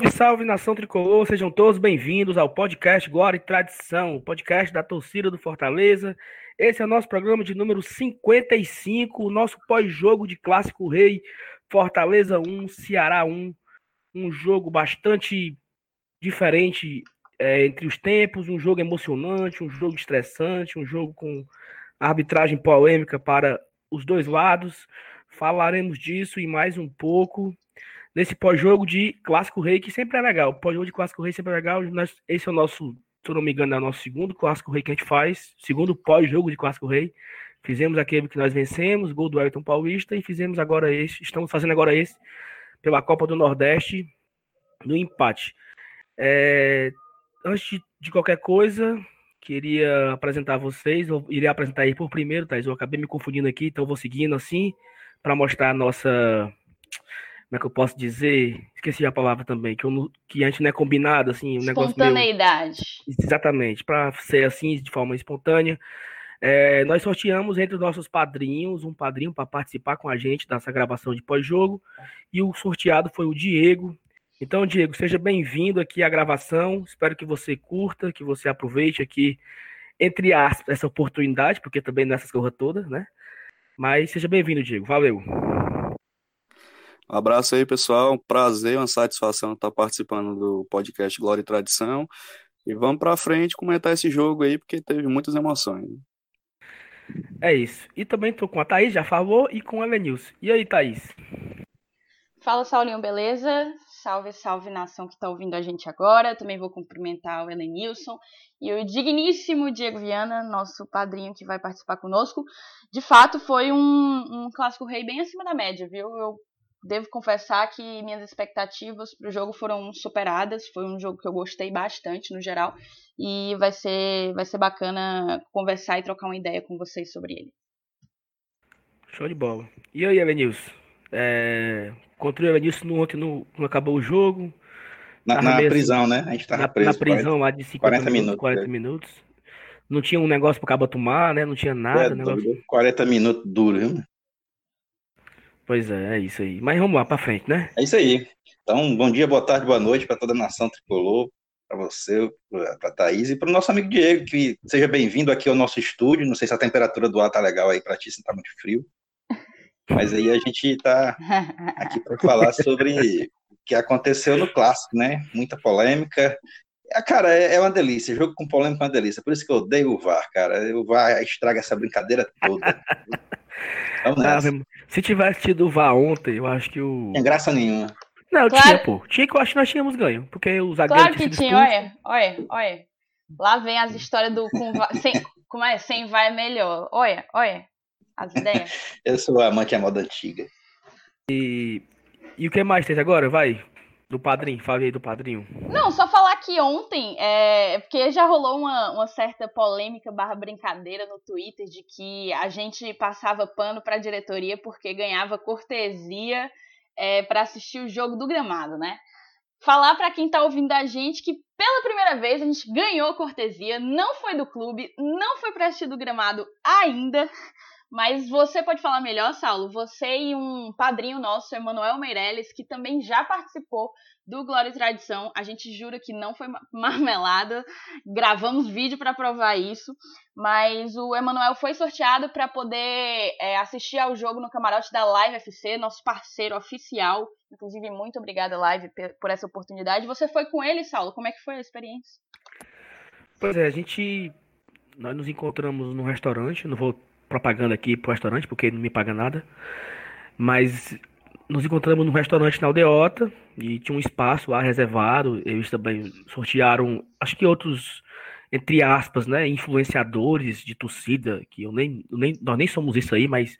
Salve, salve nação tricolor, sejam todos bem-vindos ao podcast Glória e Tradição, o podcast da torcida do Fortaleza. Esse é o nosso programa de número 55, o nosso pós-jogo de Clássico Rei, Fortaleza 1, Ceará 1. Um jogo bastante diferente é, entre os tempos, um jogo emocionante, um jogo estressante, um jogo com arbitragem polêmica para os dois lados. Falaremos disso e mais um pouco nesse pós-jogo de Clássico Rei, que sempre é legal. Pós-jogo de Clássico Rei sempre é legal. Nós, esse é o nosso, se eu não me engano, é o nosso segundo Clássico Rei que a gente faz, segundo pós-jogo de Clássico Rei. Fizemos aquele que nós vencemos, gol do Ayrton Paulista, e fizemos agora esse, estamos fazendo agora esse, pela Copa do Nordeste, no empate. É, antes de, qualquer coisa, queria apresentar vocês, eu iria apresentar aí por primeiro, Thais, eu acabei me confundindo aqui, então vou seguindo assim, para mostrar a nossa como é que eu posso dizer? Esqueci a palavra também, que, eu, que a gente não é combinado, assim, um negócio Espontaneidade. Meio... Exatamente, para ser assim, de forma espontânea. É, nós sorteamos entre os nossos padrinhos um padrinho para participar com a gente dessa gravação de pós-jogo, e o sorteado foi o Diego. Então, Diego, seja bem-vindo aqui à gravação. Espero que você curta, que você aproveite aqui, entre aspas, essa oportunidade, porque também nessas coisas todas, né? Mas seja bem-vindo, Diego. Valeu. Um abraço aí, pessoal. Um prazer, uma satisfação estar participando do podcast Glória e Tradição. E vamos para frente comentar esse jogo aí, porque teve muitas emoções. É isso. E também tô com a Thaís, já falou, e com a Elenilson. E aí, Thaís? Fala, Saulinho, beleza? Salve, salve nação que está ouvindo a gente agora. Também vou cumprimentar o Elenilson e o digníssimo Diego Viana, nosso padrinho que vai participar conosco. De fato, foi um, um clássico rei bem acima da média, viu? Eu devo confessar que minhas expectativas para o jogo foram superadas. Foi um jogo que eu gostei bastante no geral e vai ser, vai ser bacana conversar e trocar uma ideia com vocês sobre ele. Show de bola. E aí, Elenilson? É... Contra o Elenilson ontem não, não acabou o jogo. Na, na prisão, né? A gente tava na, preso. Na prisão 40, lá de 50 40 minutos, 40 é. minutos. Não tinha um negócio pro cabo tomar, né? Não tinha nada. É, negócio... 40 minutos duro, viu? Pois é, é isso aí. Mas vamos lá para frente, né? É isso aí. Então, bom dia, boa tarde, boa noite para toda a nação tricolor, para você, para a Thaís e para o nosso amigo Diego, que seja bem-vindo aqui ao nosso estúdio. Não sei se a temperatura do ar tá legal aí para ti, se tá muito frio. Mas aí a gente está aqui para falar sobre o que aconteceu no clássico, né? Muita polêmica. É, cara, é, é uma delícia. Jogo com polêmica é uma delícia. Por isso que eu odeio o VAR, cara. O VAR estraga essa brincadeira toda. Ah, se tivesse tido o VAR ontem, eu acho que o. Tem graça nenhuma. Não, claro. tinha, pô. Tinha que eu acho que nós tínhamos ganho. Porque os zagueiros. Claro que tinha, olha, olha, olha. Lá vem as histórias do. Com, sem, como é? Sem vai é melhor. Olha, olha. As ideias. eu sou amante da moda antiga. E. E o que mais tem agora? Vai. Do padrinho, fala aí do padrinho. Não, só falar que ontem, é, porque já rolou uma, uma certa polêmica barra brincadeira no Twitter de que a gente passava pano para a diretoria porque ganhava cortesia é, para assistir o jogo do gramado, né? Falar para quem tá ouvindo a gente que pela primeira vez a gente ganhou cortesia, não foi do clube, não foi para assistir do gramado ainda. Mas você pode falar melhor, Saulo. Você e um padrinho nosso, Emanuel Meirelles, que também já participou do Glória e Tradição. A gente jura que não foi marmelada. Gravamos vídeo para provar isso. Mas o Emanuel foi sorteado para poder é, assistir ao jogo no camarote da Live FC, nosso parceiro oficial. Inclusive, muito obrigada, Live, por essa oportunidade. Você foi com ele, Saulo? Como é que foi a experiência? Pois é, a gente. Nós nos encontramos no restaurante, não vou propaganda aqui pro restaurante, porque ele não me paga nada. Mas nos encontramos no restaurante na Aldeota e tinha um espaço lá reservado. Eles também sortearam, acho que outros, entre aspas, né, influenciadores de torcida, que eu nem, nem nós nem somos isso aí, mas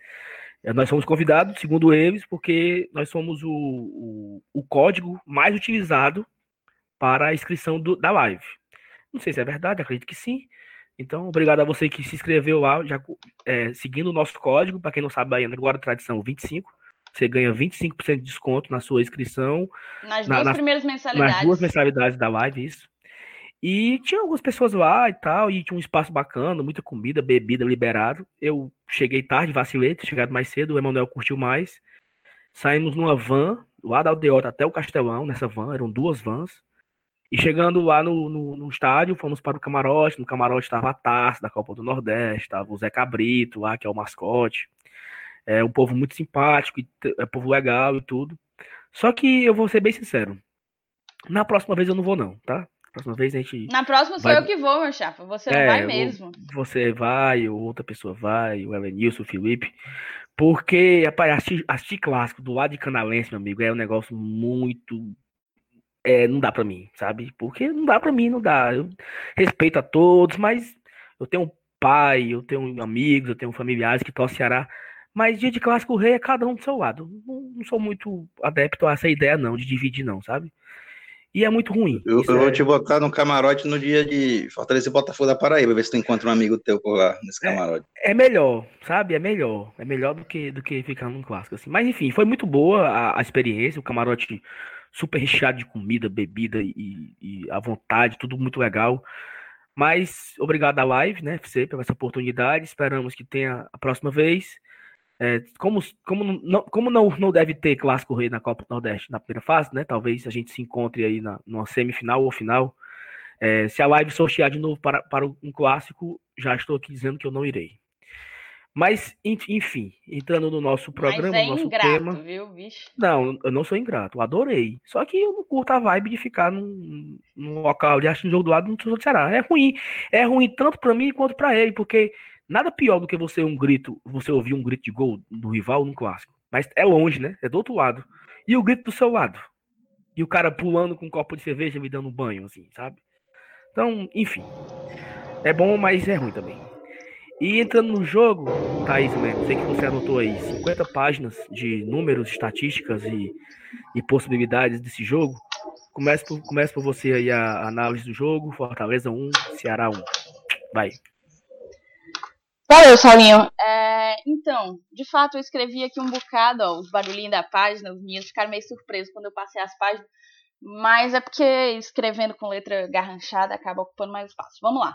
eh, nós somos convidados, segundo eles, porque nós somos o, o, o código mais utilizado para a inscrição do, da live. Não sei se é verdade, acredito que sim. Então, obrigado a você que se inscreveu lá, já é, seguindo o nosso código, para quem não sabe ainda, agora tradição 25. Você ganha 25% de desconto na sua inscrição. Nas na, duas na, primeiras mensalidades. Nas duas mensalidades da live, isso. E tinha algumas pessoas lá e tal, e tinha um espaço bacana, muita comida, bebida liberado. Eu cheguei tarde, vacilei, chegado mais cedo, o Emanuel curtiu mais. Saímos numa van, lá da Aldeota até o Castelão, nessa van, eram duas vans. E chegando lá no, no, no, estádio, fomos para o camarote. No camarote estava a Taça da Copa do Nordeste, estava o Zé Cabrito lá, que é o mascote. É um povo muito simpático, é um povo legal e tudo. Só que eu vou ser bem sincero. Na próxima vez eu não vou, não, tá? Na próxima vez a gente. Na próxima sou vai... eu que vou, meu chapa. Você é, vai mesmo. Você vai, ou outra pessoa vai, o Elenilson, o Felipe. Porque, rapaz, assistir, assistir clássico do lado de Canalense, meu amigo, é um negócio muito é, não dá para mim, sabe? Porque não dá para mim, não dá. Eu respeito a todos, mas eu tenho um pai, eu tenho amigos, eu tenho familiares que torcem Ceará. Mas dia de clássico rei é cada um do seu lado. Não, não, sou muito adepto a essa ideia, não, de dividir, não, sabe? E é muito ruim. Eu, eu é... vou te botar no camarote no dia de Fortaleza e Botafogo da Paraíba, ver se tu encontra um amigo teu por lá, nesse é, camarote. É, é, melhor, sabe? É melhor. É melhor do que, do que ficar num clássico, assim. Mas enfim, foi muito boa a, a experiência. O camarote super recheado de comida, bebida e, e à vontade, tudo muito legal. Mas obrigado à live, né, FC, pela essa oportunidade. Esperamos que tenha a próxima vez. É, como como, não, como não, não deve ter clássico rei na Copa do Nordeste na primeira fase, né? Talvez a gente se encontre aí na, numa semifinal ou final. É, se a live sortear de novo para, para um clássico, já estou aqui dizendo que eu não irei. Mas, enfim, entrando no nosso programa, Mas é no nosso ingrato, tema. Viu, bicho? Não, eu não sou ingrato, eu adorei. Só que eu não curto a vibe de ficar num, num local de um jogo do lado do Ceará. É ruim. É ruim tanto para mim quanto para ele, porque nada pior do que você um grito, você ouvir um grito de gol do rival num clássico. Mas é longe, né? É do outro lado. E o grito do seu lado. E o cara pulando com um copo de cerveja me dando um banho, assim, sabe? Então, enfim. É bom, mas é ruim também. E entrando no jogo, Thaís, né, sei que você anotou aí 50 páginas de números, estatísticas e, e possibilidades desse jogo. Começa por, começa por você aí a análise do jogo. Fortaleza 1, Ceará 1. Vai. Valeu, Saulinho. É, então, de fato, eu escrevi aqui um bocado, ó, os barulhinhos da página, os meninos ficaram meio surpresos quando eu passei as páginas, mas é porque escrevendo com letra garranchada acaba ocupando mais espaço. Vamos lá.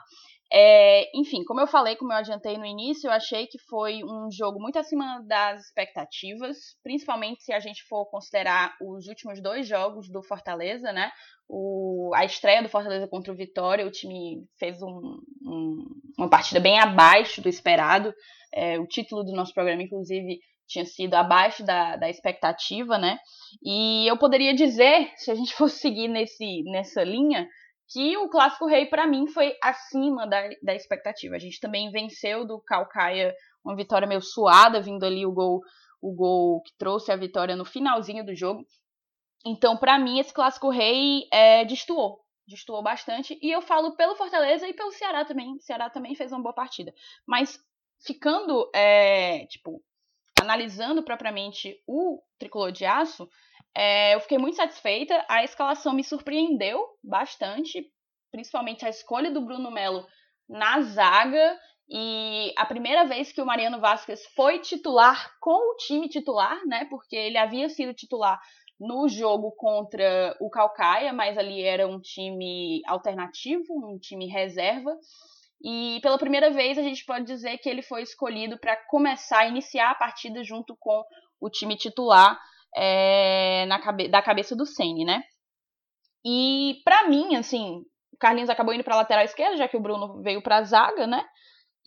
É, enfim, como eu falei, como eu adiantei no início, eu achei que foi um jogo muito acima das expectativas, principalmente se a gente for considerar os últimos dois jogos do Fortaleza, né? O, a estreia do Fortaleza contra o Vitória, o time fez um, um, uma partida bem abaixo do esperado. É, o título do nosso programa, inclusive, tinha sido abaixo da, da expectativa, né? E eu poderia dizer, se a gente fosse seguir nesse, nessa linha, que o Clássico Rei, para mim, foi acima da, da expectativa. A gente também venceu do Calcaia uma vitória meio suada, vindo ali o gol, o gol que trouxe a vitória no finalzinho do jogo. Então, para mim, esse Clássico Rei é, destoou. Destoou bastante. E eu falo pelo Fortaleza e pelo Ceará também. O Ceará também fez uma boa partida. Mas ficando, é, tipo, analisando propriamente o tricolor de aço, é, eu fiquei muito satisfeita. A escalação me surpreendeu bastante, principalmente a escolha do Bruno Melo na zaga. E a primeira vez que o Mariano Vasquez foi titular com o time titular, né? Porque ele havia sido titular no jogo contra o Calcaia, mas ali era um time alternativo, um time reserva. E pela primeira vez a gente pode dizer que ele foi escolhido para começar iniciar a partida junto com o time titular é, na cabe da cabeça do Sene, né? E para mim, assim, o Carlinhos acabou indo para lateral esquerda, já que o Bruno veio para zaga, né?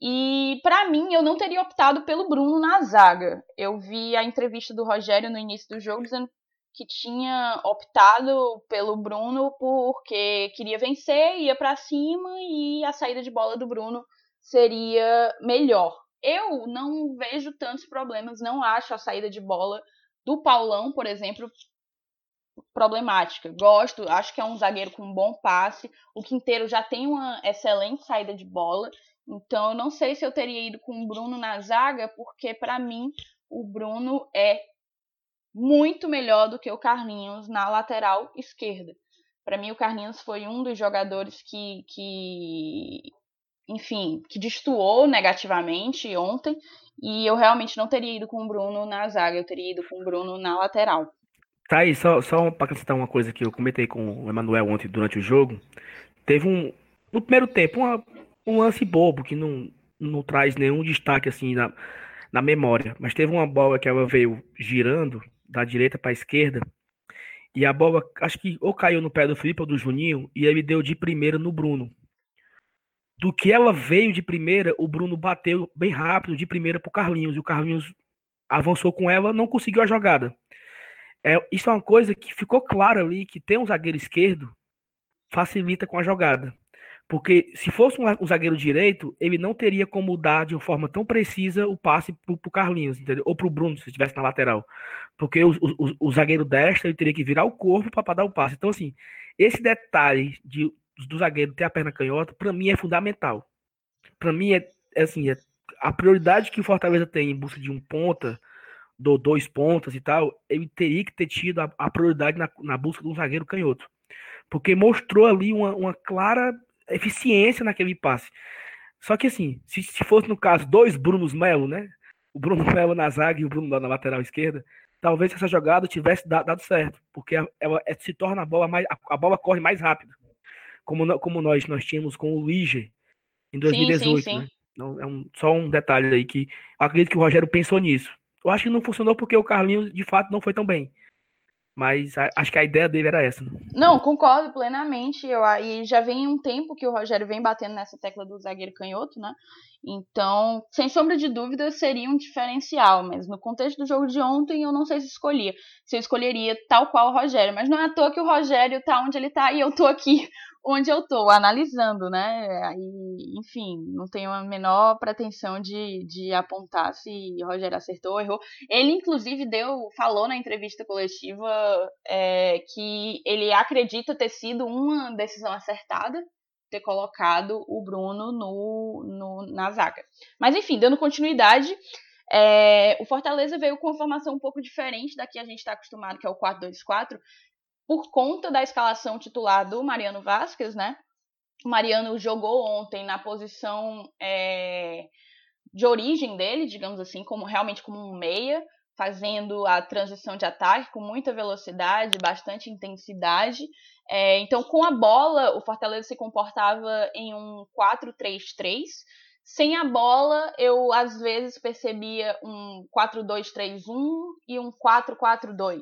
E para mim, eu não teria optado pelo Bruno na zaga. Eu vi a entrevista do Rogério no início do jogo dizendo que tinha optado pelo Bruno porque queria vencer, ia para cima e a saída de bola do Bruno seria melhor. Eu não vejo tantos problemas, não acho a saída de bola do Paulão, por exemplo, problemática. Gosto, acho que é um zagueiro com um bom passe. O Quinteiro já tem uma excelente saída de bola. Então, eu não sei se eu teria ido com o Bruno na zaga, porque para mim o Bruno é muito melhor do que o Carlinhos na lateral esquerda. Para mim, o Carlinhos foi um dos jogadores que, que enfim, que destoou negativamente ontem. E eu realmente não teria ido com o Bruno na zaga, eu teria ido com o Bruno na lateral. Tá aí, só, só para acrescentar uma coisa que eu comentei com o Emanuel ontem durante o jogo. Teve um. No primeiro tempo, uma, um lance bobo que não, não traz nenhum destaque assim na, na memória. Mas teve uma bola que ela veio girando da direita para a esquerda, e a bola, acho que ou caiu no pé do Felipe ou do Juninho, e ele deu de primeira no Bruno. Do que ela veio de primeira, o Bruno bateu bem rápido de primeira pro Carlinhos, e o Carlinhos avançou com ela, não conseguiu a jogada. É, isso é uma coisa que ficou claro ali, que ter um zagueiro esquerdo facilita com a jogada. Porque se fosse um, zagueiro direito, ele não teria como dar de uma forma tão precisa o passe para o Carlinhos, entendeu? ou para o Bruno, se estivesse na lateral. Porque o, o, o, zagueiro destro ele teria que virar o corpo para dar o passe. Então, assim, esse detalhe de, do zagueiro ter a perna canhota, para mim é fundamental. Para mim é, é assim, é, a prioridade que o Fortaleza tem em busca de um ponta, do dois pontas e tal, ele teria que ter tido a, a prioridade na, na busca um zagueiro canhoto. Porque mostrou ali uma, uma clara eficiência naquele passe. Só que assim, se, se fosse no caso dois Brunos Melo, né? O Bruno Melo na zaga e o Bruno na lateral esquerda, talvez essa jogada tivesse dado certo, porque ela, ela se torna a bola mais a, a, bola corre mais rápido. Como, como nós nós tínhamos com o Lige em 2018, sim, sim, sim. né? Então, é um, só um detalhe aí que acredito que o Rogério pensou nisso. Eu acho que não funcionou porque o Carlinhos de fato não foi tão bem. Mas a, acho que a ideia dele era essa. Né? Não, concordo plenamente. Eu, e já vem um tempo que o Rogério vem batendo nessa tecla do zagueiro canhoto, né? Então, sem sombra de dúvida, seria um diferencial. Mas no contexto do jogo de ontem, eu não sei se escolhia. Se eu escolheria tal qual o Rogério. Mas não é à toa que o Rogério tá onde ele tá e eu tô aqui onde eu tô, analisando, né? E, enfim, não tenho a menor pretensão de, de apontar se Rogério acertou ou errou. Ele, inclusive, deu, falou na entrevista coletiva é, que ele acredita ter sido uma decisão acertada ter colocado o Bruno no, no, na zaga. Mas enfim, dando continuidade, é, o Fortaleza veio com uma formação um pouco diferente da que a gente está acostumado, que é o 4-2-4, por conta da escalação titular do Mariano Vasquez, né? O Mariano jogou ontem na posição é, de origem dele, digamos assim, como realmente como um meia, fazendo a transição de ataque com muita velocidade, bastante intensidade. É, então, com a bola, o Fortaleza se comportava em um 4-3-3. Sem a bola, eu às vezes percebia um 4-2-3-1 e um 4-4-2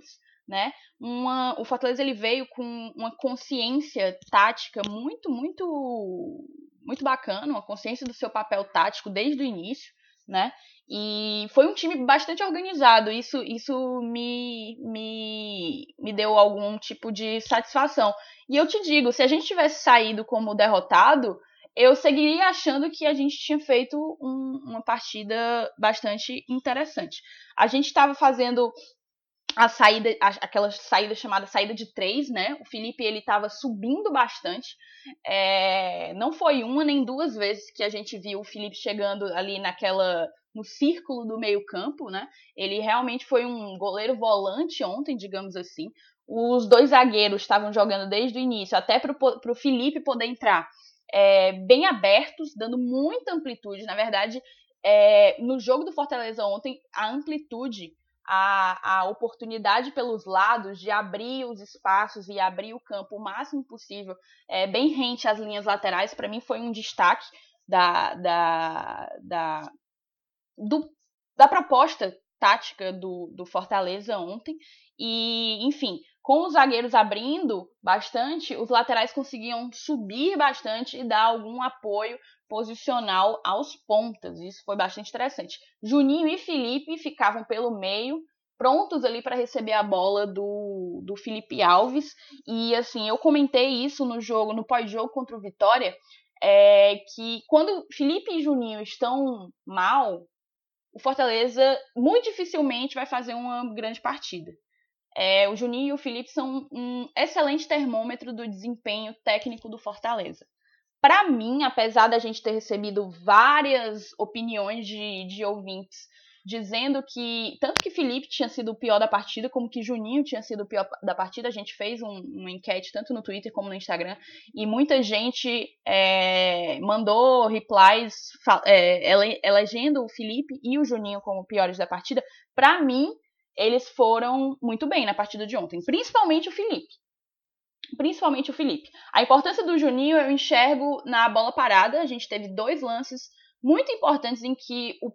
né? Uma, o Fortaleza ele veio com uma consciência tática muito, muito, muito bacana, uma consciência do seu papel tático desde o início, né? E foi um time bastante organizado. Isso, isso me, me, me deu algum tipo de satisfação. E eu te digo, se a gente tivesse saído como derrotado, eu seguiria achando que a gente tinha feito um, uma partida bastante interessante. A gente estava fazendo a saída, aquela saída chamada saída de três, né? O Felipe ele estava subindo bastante. É, não foi uma nem duas vezes que a gente viu o Felipe chegando ali naquela no círculo do meio campo, né? Ele realmente foi um goleiro volante ontem, digamos assim. Os dois zagueiros estavam jogando desde o início, até para o Felipe poder entrar é, bem abertos, dando muita amplitude. Na verdade, é, no jogo do Fortaleza ontem, a amplitude a, a oportunidade pelos lados de abrir os espaços e abrir o campo o máximo possível, é, bem rente às linhas laterais, para mim foi um destaque da, da, da, do, da proposta tática do, do Fortaleza ontem. E, enfim, com os zagueiros abrindo bastante, os laterais conseguiam subir bastante e dar algum apoio posicional aos pontas. Isso foi bastante interessante. Juninho e Felipe ficavam pelo meio, prontos ali para receber a bola do, do Felipe Alves. E assim, eu comentei isso no jogo, no pós-jogo contra o Vitória, é, que quando Felipe e Juninho estão mal, o Fortaleza muito dificilmente vai fazer uma grande partida. É, o Juninho e o Felipe são um excelente termômetro do desempenho técnico do Fortaleza para mim, apesar da gente ter recebido várias opiniões de, de ouvintes dizendo que tanto que Felipe tinha sido o pior da partida, como que Juninho tinha sido o pior da partida. A gente fez um, uma enquete tanto no Twitter como no Instagram e muita gente é, mandou replies é, elegendo o Felipe e o Juninho como piores da partida. Para mim, eles foram muito bem na partida de ontem, principalmente o Felipe principalmente o Felipe. A importância do Juninho eu enxergo na bola parada. A gente teve dois lances muito importantes em que o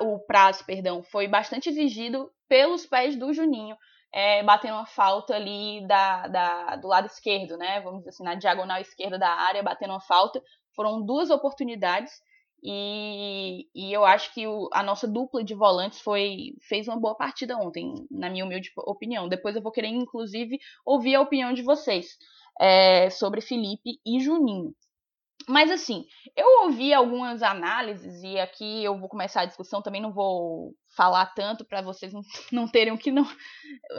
o prazo, perdão, foi bastante exigido pelos pés do Juninho, é, batendo uma falta ali da, da, do lado esquerdo, né? Vamos dizer assim, na diagonal esquerda da área, batendo uma falta. Foram duas oportunidades e, e eu acho que o, a nossa dupla de volantes foi fez uma boa partida ontem, na minha humilde opinião. Depois eu vou querer, inclusive, ouvir a opinião de vocês é, sobre Felipe e Juninho. Mas assim, eu ouvi algumas análises e aqui eu vou começar a discussão, também não vou falar tanto para vocês não terem o que não,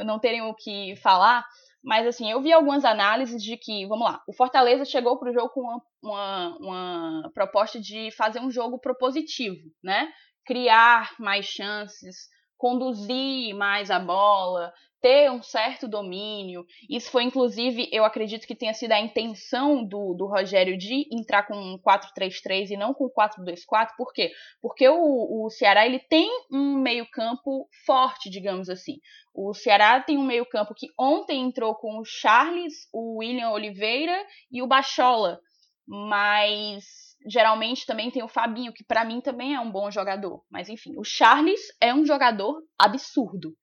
não terem o que falar, mas assim, eu vi algumas análises de que, vamos lá, o Fortaleza chegou para o jogo com uma, uma, uma proposta de fazer um jogo propositivo, né? Criar mais chances, conduzir mais a bola, ter um certo domínio. Isso foi, inclusive, eu acredito que tenha sido a intenção do, do Rogério de entrar com um 4-3-3 e não com 4-2-4. Por quê? Porque o, o Ceará ele tem um meio-campo forte, digamos assim. O Ceará tem um meio-campo que ontem entrou com o Charles, o William Oliveira e o Bachola. Mas geralmente também tem o Fabinho, que para mim também é um bom jogador. Mas enfim, o Charles é um jogador absurdo.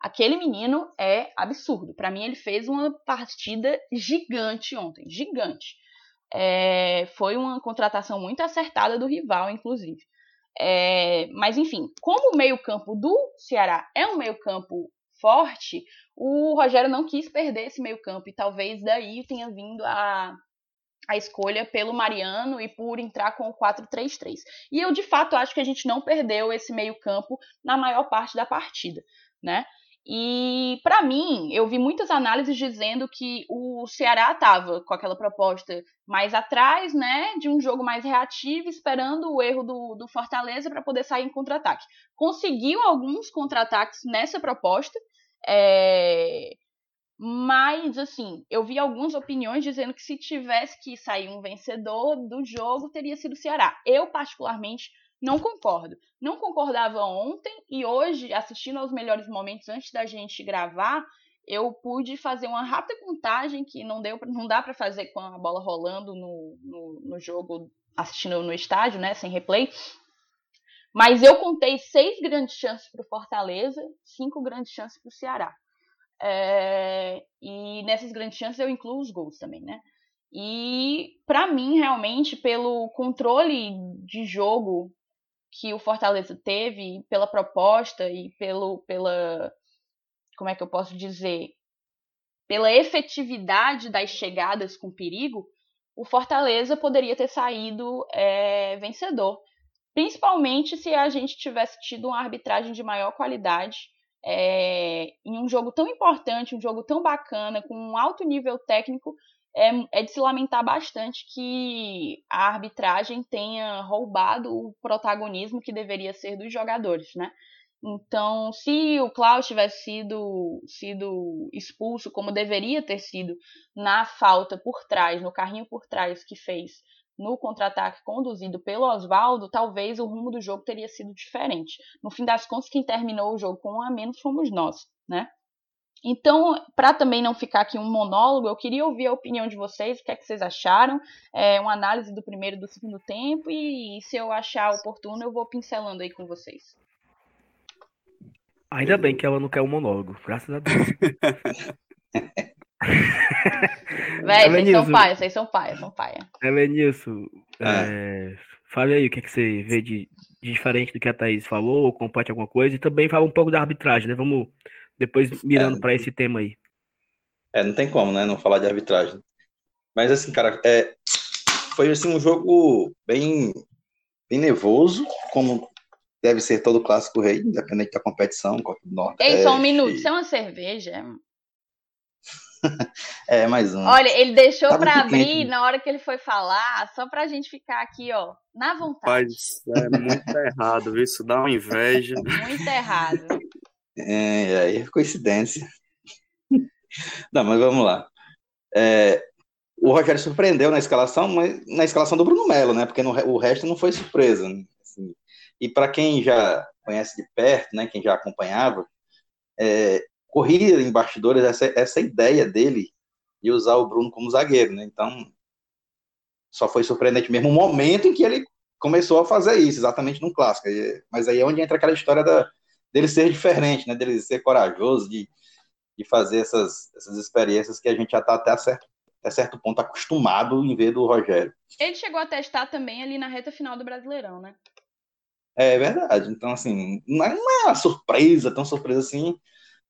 Aquele menino é absurdo. Para mim, ele fez uma partida gigante ontem. Gigante. É, foi uma contratação muito acertada do rival, inclusive. É, mas, enfim, como o meio-campo do Ceará é um meio-campo forte, o Rogério não quis perder esse meio-campo. E talvez daí tenha vindo a, a escolha pelo Mariano e por entrar com o 4-3-3. E eu, de fato, acho que a gente não perdeu esse meio-campo na maior parte da partida. Né? E, para mim, eu vi muitas análises dizendo que o Ceará estava com aquela proposta mais atrás, né, de um jogo mais reativo, esperando o erro do, do Fortaleza para poder sair em contra-ataque. Conseguiu alguns contra-ataques nessa proposta, é... mas, assim, eu vi algumas opiniões dizendo que se tivesse que sair um vencedor do jogo, teria sido o Ceará. Eu, particularmente, não concordo. Não concordava ontem e hoje, assistindo aos melhores momentos antes da gente gravar, eu pude fazer uma rápida contagem que não deu não dá para fazer com a bola rolando no, no, no, jogo, assistindo no estádio, né, sem replay. Mas eu contei seis grandes chances para o Fortaleza, cinco grandes chances para o Ceará. É, e nessas grandes chances eu incluo os gols também, né? E para mim, realmente, pelo controle de jogo que o Fortaleza teve pela proposta e pelo pela como é que eu posso dizer pela efetividade das chegadas com perigo o Fortaleza poderia ter saído é, vencedor principalmente se a gente tivesse tido uma arbitragem de maior qualidade é, em um jogo tão importante um jogo tão bacana com um alto nível técnico é, é de se lamentar bastante que a arbitragem tenha roubado o protagonismo que deveria ser dos jogadores, né? Então, se o Klaus tivesse sido, sido expulso, como deveria ter sido, na falta por trás, no carrinho por trás que fez no contra-ataque conduzido pelo Oswaldo, talvez o rumo do jogo teria sido diferente. No fim das contas, quem terminou o jogo com um a menos fomos nós, né? Então, para também não ficar aqui um monólogo, eu queria ouvir a opinião de vocês, o que é que vocês acharam, é, uma análise do primeiro e do segundo tempo, e, e se eu achar oportuno, eu vou pincelando aí com vocês. Ainda bem que ela não quer um monólogo, graças a Deus. Véi, vocês são paia, vocês são paia, são paia. Elenilson, é. é, fale aí o que, é que você vê de, de, diferente do que a Thaís falou, ou comparte alguma coisa, e também fala um pouco da arbitragem, né? Vamos depois mirando é, para esse tema aí. É, não tem como, né? Não falar de arbitragem. Mas assim, cara, é, foi assim um jogo bem, bem nervoso, como deve ser todo clássico rei, independente da competição, Copa do Norte. Ei, só um minuto, isso é uma cerveja? é, mais um. Olha, ele deixou tá para abrir quente. na hora que ele foi falar, só pra gente ficar aqui, ó, na vontade. Rapaz, é muito errado, viu? Isso dá uma inveja. Muito errado. É, aí é coincidência. Não, mas vamos lá. É, o Rogério surpreendeu na escalação, mas na escalação do Bruno Melo, né? Porque no, o resto não foi surpresa. Né? Assim, e para quem já conhece de perto, né? Quem já acompanhava, é, corria em bastidores essa, essa ideia dele de usar o Bruno como zagueiro, né? Então, só foi surpreendente mesmo o momento em que ele começou a fazer isso, exatamente num clássico. Mas aí é onde entra aquela história da, dele ser diferente, né? Dele ser corajoso, de, de fazer essas, essas experiências que a gente já está até certo, até certo ponto acostumado em ver do Rogério. Ele chegou a testar também ali na reta final do Brasileirão, né? É verdade. Então, assim, não é uma surpresa, tão surpresa assim.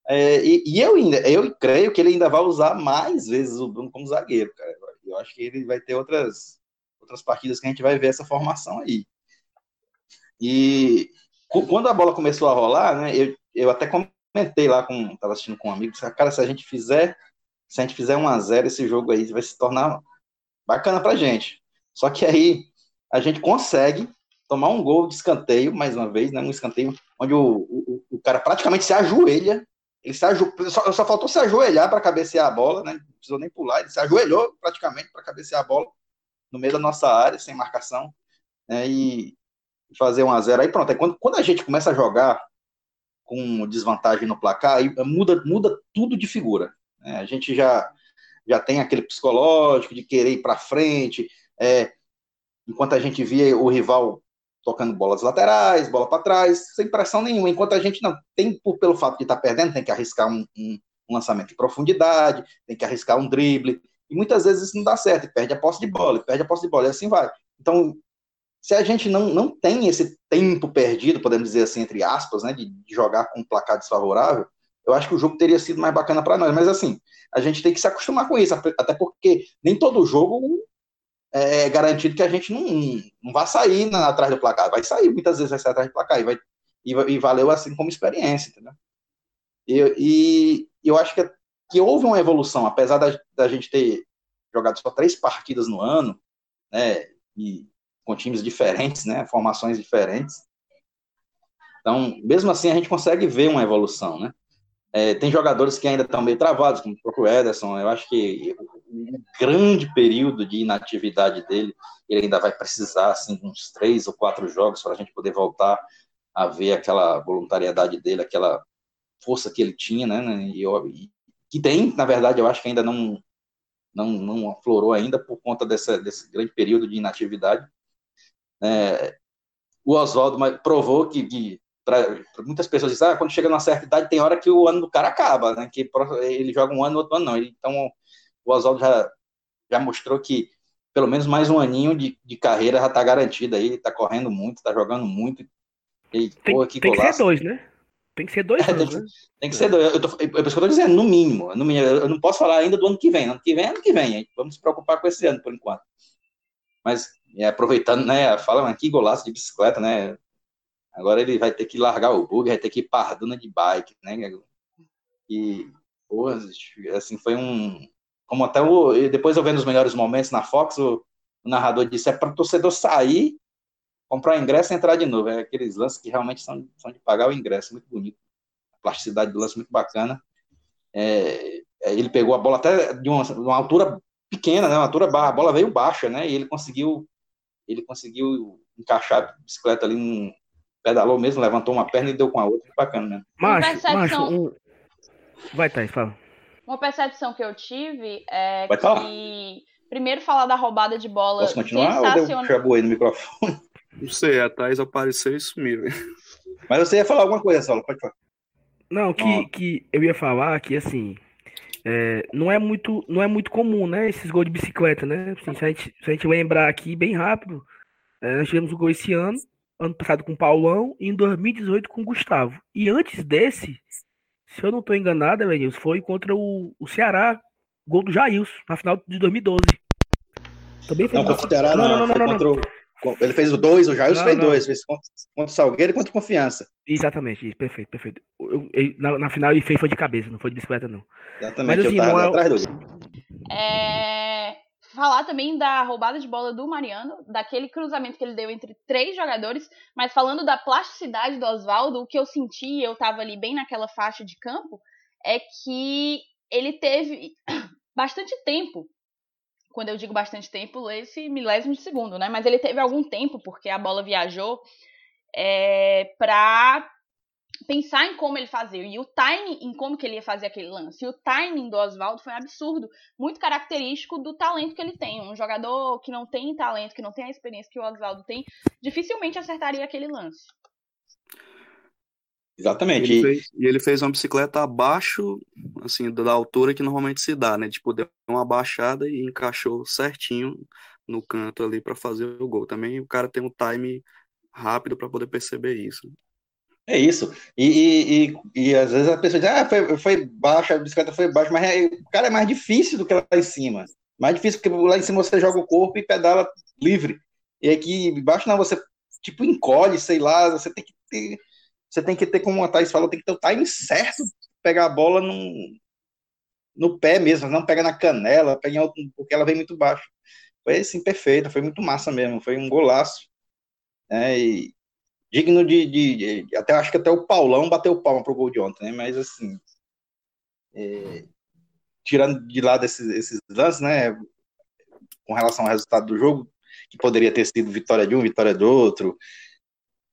É, e, e, eu ainda, eu creio que ele ainda vai usar mais vezes o Bruno como zagueiro, cara. Eu acho que ele vai ter outras, outras partidas que a gente vai ver essa formação aí. E quando a bola começou a rolar, né, eu, eu até comentei lá com, tava assistindo com um amigo, cara, se a gente fizer, se a gente fizer 1 a 0 esse jogo aí vai se tornar bacana pra gente. Só que aí a gente consegue tomar um gol de escanteio, mais uma vez, né, um escanteio onde o, o, o cara praticamente se ajoelha, ele se ajo... só, só faltou se ajoelhar para cabecear a bola, né, não precisou nem pular, ele se ajoelhou praticamente para cabecear a bola no meio da nossa área, sem marcação, né, e fazer um a zero aí pronto. Aí quando, quando a gente começa a jogar com desvantagem no placar, aí muda, muda tudo de figura. Né? A gente já, já tem aquele psicológico de querer ir para frente, é, enquanto a gente via o rival tocando bolas laterais, bola para trás, sem pressão nenhuma, enquanto a gente não tem, pelo fato de estar tá perdendo, tem que arriscar um, um, um lançamento em profundidade, tem que arriscar um drible, e muitas vezes isso não dá certo, perde a posse de bola, perde a posse de bola, e assim vai. Então, se a gente não, não tem esse tempo perdido, podemos dizer assim, entre aspas, né, de, de jogar com um placar desfavorável, eu acho que o jogo teria sido mais bacana para nós. Mas assim, a gente tem que se acostumar com isso, até porque nem todo jogo é garantido que a gente não, não vai sair na, atrás do placar. Vai sair, muitas vezes vai sair atrás do placar e, vai, e, e valeu assim como experiência, entendeu? E, e eu acho que, que houve uma evolução, apesar da, da gente ter jogado só três partidas no ano, né, e com times diferentes, né, formações diferentes. Então, mesmo assim, a gente consegue ver uma evolução, né? É, tem jogadores que ainda estão meio travados, como o próprio Ederson. Eu acho que um grande período de inatividade dele, ele ainda vai precisar assim, de uns três ou quatro jogos para a gente poder voltar a ver aquela voluntariedade dele, aquela força que ele tinha, né? né e, e, que tem, na verdade, eu acho que ainda não não, não aflorou ainda por conta dessa, desse grande período de inatividade. É, o Oswaldo provou que, que para muitas pessoas dizem, ah, quando chega numa certa idade tem hora que o ano do cara acaba, né? Que ele joga um ano, outro ano não. Então o Oswaldo já, já mostrou que pelo menos mais um aninho de, de carreira já está garantido aí, está correndo muito, está jogando muito. E, tem, que tem que ser dois, né? Tem que ser dois é, anos, tem, né? tem, que ser dois. Eu tô, é isso que eu estou dizendo, no mínimo, no mínimo. Eu não posso falar ainda do ano que vem. Ano que vem é ano que vem. Vamos se preocupar com esse ano, por enquanto. Mas aproveitando, né? Fala aqui golaço de bicicleta, né? Agora ele vai ter que largar o bug, vai ter que ir parduna de bike, né? E, porra, assim, foi um. Como até o. Depois eu vendo os melhores momentos na Fox, o, o narrador disse: é para o torcedor sair, comprar ingresso e entrar de novo. É aqueles lances que realmente são, são de pagar o ingresso, muito bonito. A plasticidade do lance muito bacana. É, é ele pegou a bola até de uma, uma altura pequena, né? Uma altura, a bola veio baixa, né? E ele conseguiu ele conseguiu encaixar a bicicleta ali, pedalou mesmo, levantou uma perna e deu com a outra, bacana, né? Macho, percepção... macho, um... Vai, Thaís, fala. Uma percepção que eu tive é Vai que... Falar? Primeiro falar da roubada de bola Posso continuar sensacional... ou deu um no microfone? Não sei, a Thaís apareceu e sumiu. Mas você ia falar alguma coisa, Saulo, pode falar. Não, que, que eu ia falar que, assim, é, não, é muito, não é muito comum, né? Esses gols de bicicleta, né? Assim, se, a gente, se a gente lembrar aqui bem rápido, é, nós tivemos o gol esse ano, ano passado com o Paulão e em 2018 com o Gustavo. E antes desse, se eu não estou enganado, Elenilson, foi contra o, o Ceará, gol do Jailson, na final de 2012. Também foi não, contra o Ceará, não, não, não, não, não, Ele fez o dois, o Jailson fez dois, fez contra, contra o Salgueiro e contra o Confiança. Exatamente, perfeito, perfeito. Eu, eu, na, na, final ele fez foi de cabeça, não foi de bicicleta, não. Exatamente, Mas, assim, eu tava é... atrás do é... Falar também da roubada de bola do Mariano, daquele cruzamento que ele deu entre três jogadores, mas falando da plasticidade do Oswaldo, o que eu senti, eu tava ali bem naquela faixa de campo, é que ele teve bastante tempo quando eu digo bastante tempo, esse milésimo de segundo, né? Mas ele teve algum tempo, porque a bola viajou, é, para pensar em como ele fazia e o timing em como que ele ia fazer aquele lance. E o timing do Oswaldo foi um absurdo, muito característico do talento que ele tem. Um jogador que não tem talento, que não tem a experiência que o Oswaldo tem, dificilmente acertaria aquele lance. Exatamente. E ele, fez, e ele fez uma bicicleta abaixo, assim, da altura que normalmente se dá, né? Tipo, deu uma baixada e encaixou certinho no canto ali para fazer o gol. Também o cara tem um time rápido para poder perceber isso. É isso. E, e, e, e, às vezes a pessoa diz, ah, foi, foi baixa, a bicicleta foi baixa, mas é, o cara é mais difícil do que lá em cima. Mais difícil porque lá em cima você joga o corpo e pedala livre. E aqui embaixo não, você tipo encolhe, sei lá, você tem que ter, você tem que ter, como a Thais falou, tem que ter o time certo, pegar a bola no, no pé mesmo, não pega na canela, pega outro, porque ela vem muito baixo. Foi assim, perfeito, foi muito massa mesmo, foi um golaço. Né, e, digno de, de, de, até acho que até o Paulão bateu palma pro gol de ontem, né? Mas assim, é, tirando de lado esses, esses lances, né? Com relação ao resultado do jogo, que poderia ter sido vitória de um, vitória do outro.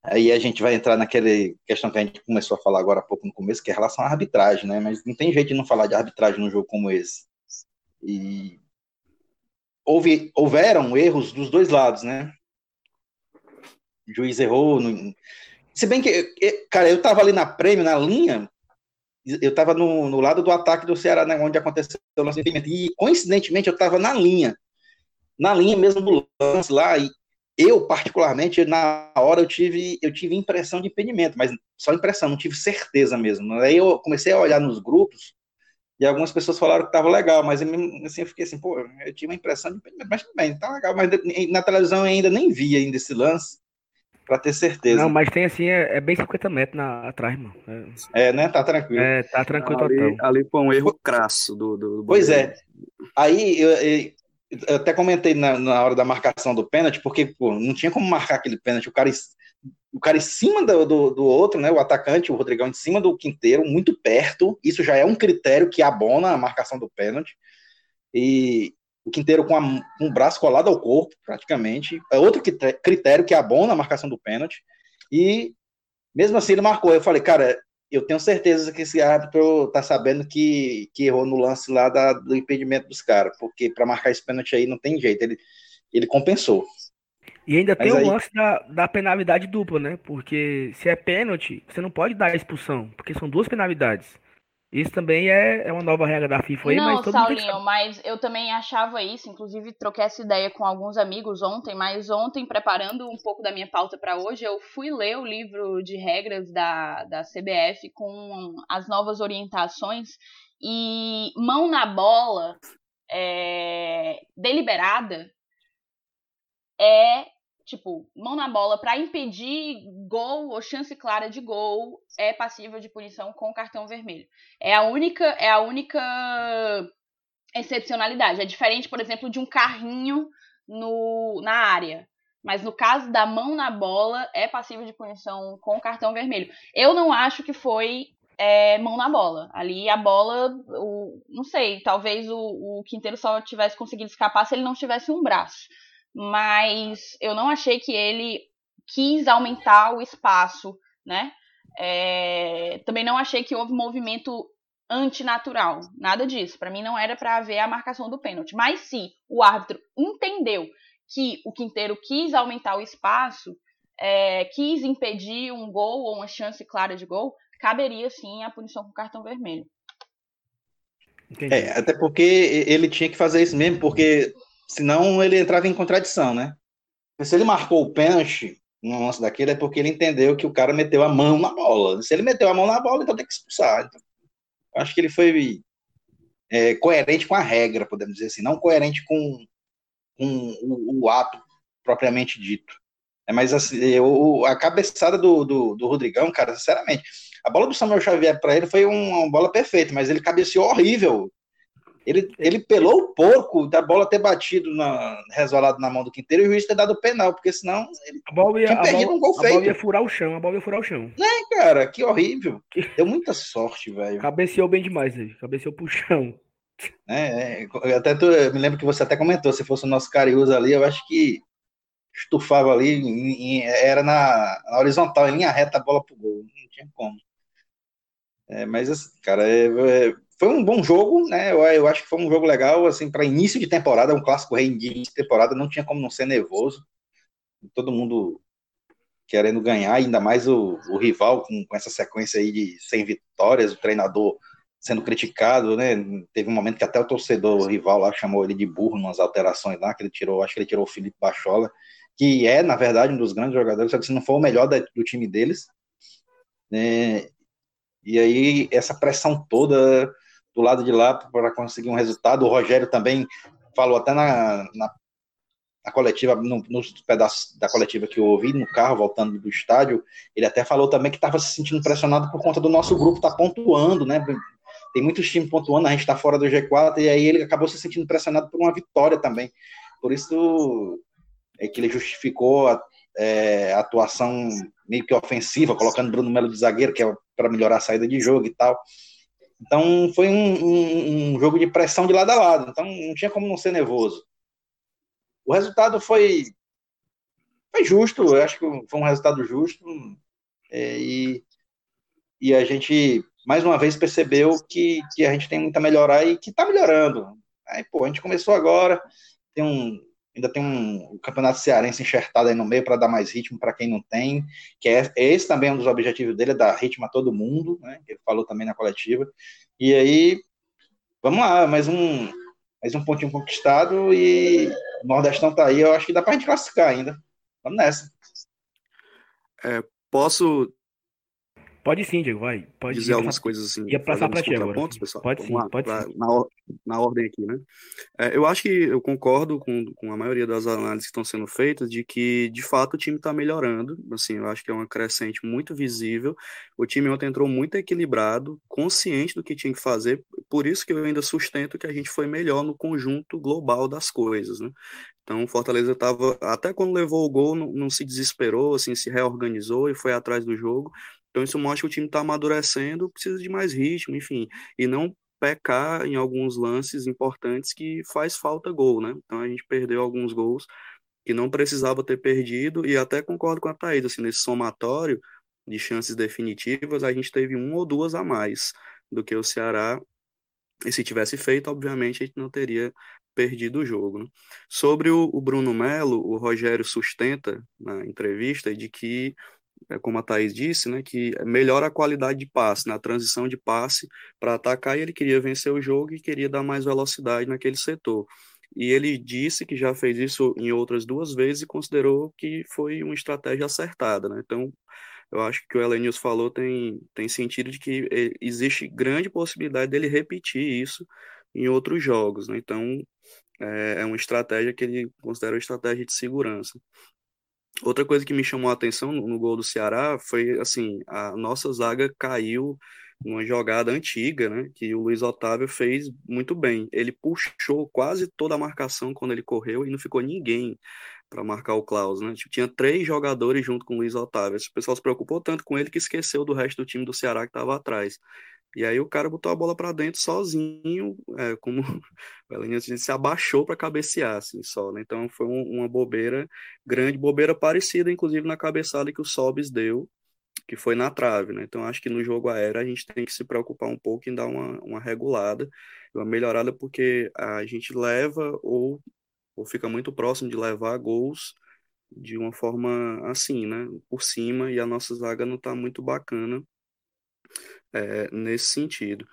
Aí a gente vai entrar naquela questão que a gente começou a falar agora há pouco no começo, que é relação à arbitragem, né? Mas não tem jeito de não falar de arbitragem num jogo como esse. E houve, houveram erros dos dois lados, né? Juiz errou. No... Se bem que, cara, eu tava ali na prêmio, na linha, eu tava no, no lado do ataque do Ceará, né, onde aconteceu o lance e coincidentemente eu tava na linha, na linha mesmo do lance lá, e eu, particularmente, na hora eu tive, eu tive impressão de impedimento, mas só impressão, não tive certeza mesmo. Aí eu comecei a olhar nos grupos, e algumas pessoas falaram que estava legal, mas assim, eu fiquei assim, pô, eu tive uma impressão de mas tudo bem, tá legal, mas na televisão eu ainda nem vi ainda esse lance, Pra ter certeza. Não, mas tem assim, é, é bem 50 metros na, atrás, mano. É, é né? Tá tranquilo. É, tá tranquilo ali, total. Ali foi um erro crasso do. do, do pois é. Aí eu, eu, eu, até comentei na, na hora da marcação do pênalti, porque pô, não tinha como marcar aquele pênalti. O cara, o cara em cima do, do, do, outro, né? O atacante, o Rodrigão, em cima do quinteiro, muito perto. Isso já é um critério que abona a marcação do pênalti. E, o Quinteiro com, a, com, o braço colado ao corpo, praticamente. É outro critério que abona a marcação do pênalti. E mesmo assim ele marcou. Eu falei, cara, eu tenho certeza que esse árbitro tá sabendo que, que errou no lance lá da, do impedimento dos caras, porque para marcar esse pênalti aí não tem jeito. Ele, ele compensou. E ainda Mas tem aí... o lance da, da penalidade dupla, né? Porque se é pênalti, você não pode dar expulsão, porque são duas penalidades. Isso também é, é uma nova regra da FIFA aí, Não, mas todo Saulinho, mas eu também achava isso, inclusive troquei essa ideia com alguns amigos ontem, mas ontem, preparando um pouco da minha pauta para hoje, eu fui ler o livro de regras da, da CBF com as novas orientações e mão na bola é, deliberada é tipo, mão na bola para impedir gol ou chance clara de gol é passível de punição com cartão vermelho. É a única é a única excepcionalidade. É diferente, por exemplo, de um carrinho no, na área. Mas no caso da mão na bola, é passível de punição com cartão vermelho. Eu não acho que foi é, mão na bola. Ali a bola, o, não sei, talvez o, o Quinteiro só tivesse conseguido escapar se ele não tivesse um braço mas eu não achei que ele quis aumentar o espaço, né? É, também não achei que houve movimento antinatural, nada disso. Para mim não era para haver a marcação do pênalti. Mas se o árbitro entendeu que o Quinteiro quis aumentar o espaço, é, quis impedir um gol ou uma chance clara de gol, caberia sim a punição com cartão vermelho. É, até porque ele tinha que fazer isso mesmo, porque Senão ele entrava em contradição, né? se ele marcou o pênalti no lance daquele, é porque ele entendeu que o cara meteu a mão na bola. Se ele meteu a mão na bola, então tem que expulsar. Então, acho que ele foi é, coerente com a regra, podemos dizer assim, não coerente com, com o, o, ato propriamente dito. É, mas assim, eu, a cabeçada do, do, do, Rodrigão, cara, sinceramente, a bola do Samuel Xavier para ele foi uma bola perfeita, mas ele cabeceou horrível. Ele, ele pelou o porco da bola ter batido, na, resvalado na mão do Quinteiro e o juiz ter dado penal, porque senão ele a bola ia, tinha perdido bola, um gol feito. A bola ia furar o chão, a bola ia furar o chão. É, cara, que horrível. Deu muita sorte, velho. Cabeceou bem demais, velho. Cabeceou pro chão. É, é até tu, me lembro que você até comentou, se fosse o nosso Cariúza ali, eu acho que estufava ali, em, em, era na, na, horizontal, em linha reta a bola pro gol, não tinha como. É, mas, assim, cara, é, é, foi um bom jogo, né? Eu, eu, acho que foi um jogo legal, assim, para início de temporada, um clássico rei de temporada, não tinha como não ser nervoso. Todo mundo querendo ganhar, ainda mais o, o rival com, com, essa sequência aí de 100 vitórias, o treinador sendo criticado, né? Teve um momento que até o torcedor o rival lá chamou ele de burro nas alterações lá, que ele tirou, acho que ele tirou o Felipe Bachola, que é, na verdade, um dos grandes jogadores, só que se não for o melhor da, do time deles. Né? E aí, essa pressão toda do lado de lá para conseguir um resultado. O Rogério também falou até na, na, na coletiva, no, nos pedaços da coletiva que eu ouvi no carro, voltando do estádio, ele até falou também que estava se sentindo pressionado por conta do nosso grupo estar tá pontuando, né? Tem muitos times pontuando, a gente está fora do G4, e aí ele acabou se sentindo pressionado por uma vitória também. Por isso é que ele justificou a, é, atuação meio que ofensiva, colocando Bruno Melo de zagueiro, que é para melhorar a saída de jogo e tal. Então foi um, um, um, jogo de pressão de lado a lado, então não tinha como não ser nervoso. O resultado foi, foi justo, eu acho que foi um resultado justo, é, e, e a gente mais uma vez percebeu que, que a gente tem muito a melhorar e que está melhorando. Aí, pô, a gente começou agora, tem um, ainda tem um, campeonato cearense enxertado aí no meio para dar mais ritmo para quem não tem, que é esse também é um dos objetivos dele, é dar ritmo a todo mundo, né? Ele falou também na coletiva. E aí, vamos lá, mais um, mais um pontinho conquistado e o Nordestão tá aí, eu acho que dá para gente classificar ainda. Vamos nessa. É, posso Pode sim, Diego, vai. Pode dizer algumas coisas assim. Ia passar para ti agora. Pessoal. Pode sim, lá, pode pra, sim. Na, na, ordem aqui, né? É, eu acho que eu concordo com, com a maioria das análises que estão sendo feitas de que, de fato, o time está melhorando. Assim, eu acho que é uma crescente muito visível. O time ontem entrou muito equilibrado, consciente do que tinha que fazer. Por isso que eu ainda sustento que a gente foi melhor no conjunto global das coisas, né? Então, o Fortaleza estava, até quando levou o gol, não, não, se desesperou, assim, se reorganizou e foi atrás do jogo. Então isso mostra que o time está amadurecendo, precisa de mais ritmo, enfim, e não pecar em alguns lances importantes que faz falta gol, né? Então a gente perdeu alguns gols que não precisava ter perdido, e até concordo com a Thaís, assim, nesse somatório de chances definitivas, a gente teve um ou duas a mais do que o Ceará, e se tivesse feito, obviamente, a gente não teria perdido o jogo. Né? Sobre o, o Bruno Melo, o Rogério sustenta na entrevista de que é como a Thaís disse, né, que melhora a qualidade de passe, na né, transição de passe para atacar, e ele queria vencer o jogo e queria dar mais velocidade naquele setor. E ele disse que já fez isso em outras duas vezes e considerou que foi uma estratégia acertada, né? Então, eu acho que o Elenius falou tem, tem sentido de que existe grande possibilidade dele repetir isso em outros jogos, né? Então, é, é uma estratégia que ele considera uma estratégia de segurança. Outra coisa que me chamou a atenção no, no, gol do Ceará foi assim, a nossa zaga caiu numa jogada antiga, né, que o Luiz Otávio fez muito bem. Ele puxou quase toda a marcação quando ele correu e não ficou ninguém para marcar o Klaus, né? Tipo, tinha três jogadores junto com o Luiz Otávio. O pessoal se preocupou tanto com ele que esqueceu do resto do time do Ceará que estava atrás. E aí o cara botou a bola para dentro sozinho, é, como o Elenilson disse, se abaixou para cabecear, assim, só, né? Então foi um, uma bobeira grande, bobeira parecida, inclusive, na cabeçada que o Sobis deu, que foi na trave, né? Então acho que no jogo aéreo a gente tem que se preocupar um pouco em dar uma, uma regulada, uma melhorada, porque a gente leva ou, ou fica muito próximo de levar gols de uma forma assim, né? Por cima, e a nossa zaga não está muito bacana é, nesse sentido.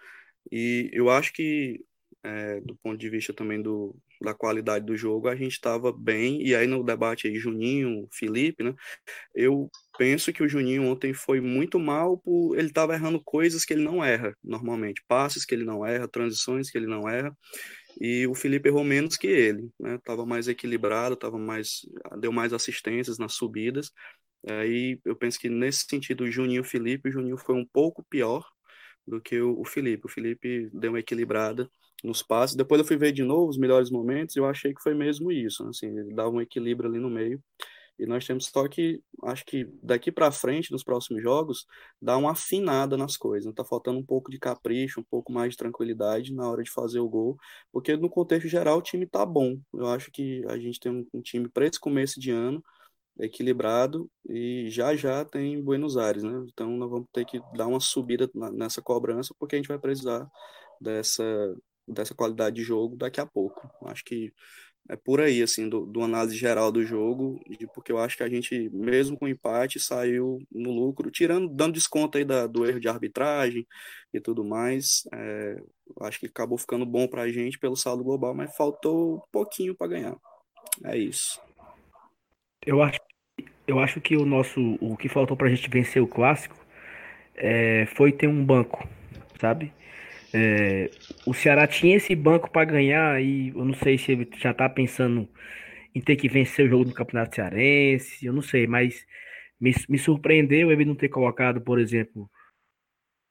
E eu acho que, é, do ponto de vista também do, da qualidade do jogo, a gente estava bem, e aí no debate aí, Juninho, Felipe, né, eu penso que o Juninho ontem foi muito mal, por ele estava errando coisas que ele não erra normalmente, passes que ele não erra, transições que ele não erra, e o Felipe errou menos que ele, né, tava mais equilibrado, tava mais, deu mais assistências nas subidas, Aí eu penso que nesse sentido o Juninho Felipe, o Juninho foi um pouco pior do que o, o Felipe. O Felipe deu uma equilibrada nos passes. Depois eu fui ver de novo os melhores momentos e eu achei que foi mesmo isso. Assim, ele dava um equilíbrio ali no meio. E nós temos só que, acho que daqui para frente, nos próximos jogos, dar uma afinada nas coisas. Tá faltando um pouco de capricho, um pouco mais de tranquilidade na hora de fazer o gol, porque no contexto geral o time tá bom. Eu acho que a gente tem um, um time para esse começo de ano equilibrado e já já tem Buenos Aires, né? Então nós vamos ter que dar uma subida nessa cobrança porque a gente vai precisar dessa dessa qualidade de jogo daqui a pouco. Acho que é por aí, assim, do, do análise geral do jogo, porque eu acho que a gente, mesmo com empate, saiu no lucro, tirando, dando desconto aí da, do erro de arbitragem e tudo mais. É, acho que acabou ficando bom para a gente pelo saldo global, mas faltou pouquinho para ganhar. É isso. Eu acho, eu acho que o nosso, o que faltou para a gente vencer o clássico é, foi ter um banco, sabe? É, o Ceará tinha esse banco para ganhar e eu não sei se ele já tá pensando em ter que vencer o jogo no Campeonato Cearense, eu não sei, mas me, me surpreendeu ele não ter colocado, por exemplo,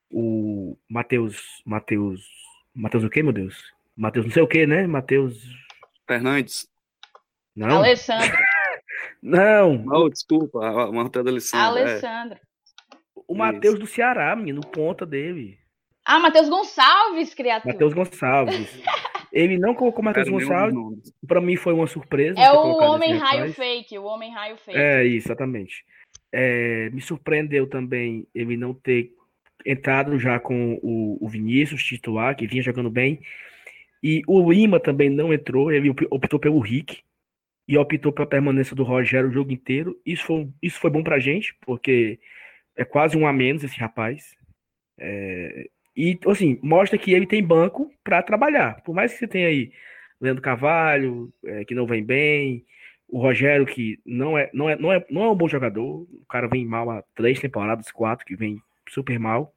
o Matheus, Matheus, Matheus o quê, meu Deus? Matheus não sei o quê, né? Matheus Fernandes. Não. Alessandro. Não. Não, desculpa, Matheus Alessandro. É. Alessandro. É. O Matheus do Ceará, menino, ponta dele. Ah, Matheus Gonçalves, criatura. Matheus Gonçalves. Ele não colocou Matheus Gonçalves. Para mim foi uma surpresa. É o homem raio fake, o homem raio fake. É, exatamente. É, me surpreendeu também ele não ter entrado já com o, o Vinícius titular, que vinha jogando bem. E o Lima também não entrou, ele optou pelo Rick e optou pela permanência do Rogério o jogo inteiro. Isso foi, isso foi bom pra gente, porque é quase um a menos esse rapaz. É, e, assim, mostra que ele tem banco para trabalhar. Por mais que você tenha aí Leandro Carvalho, é, que não vem bem, o Rogério, que não é, não, é, não, é, não é um bom jogador, o cara vem mal há três temporadas, quatro, que vem super mal.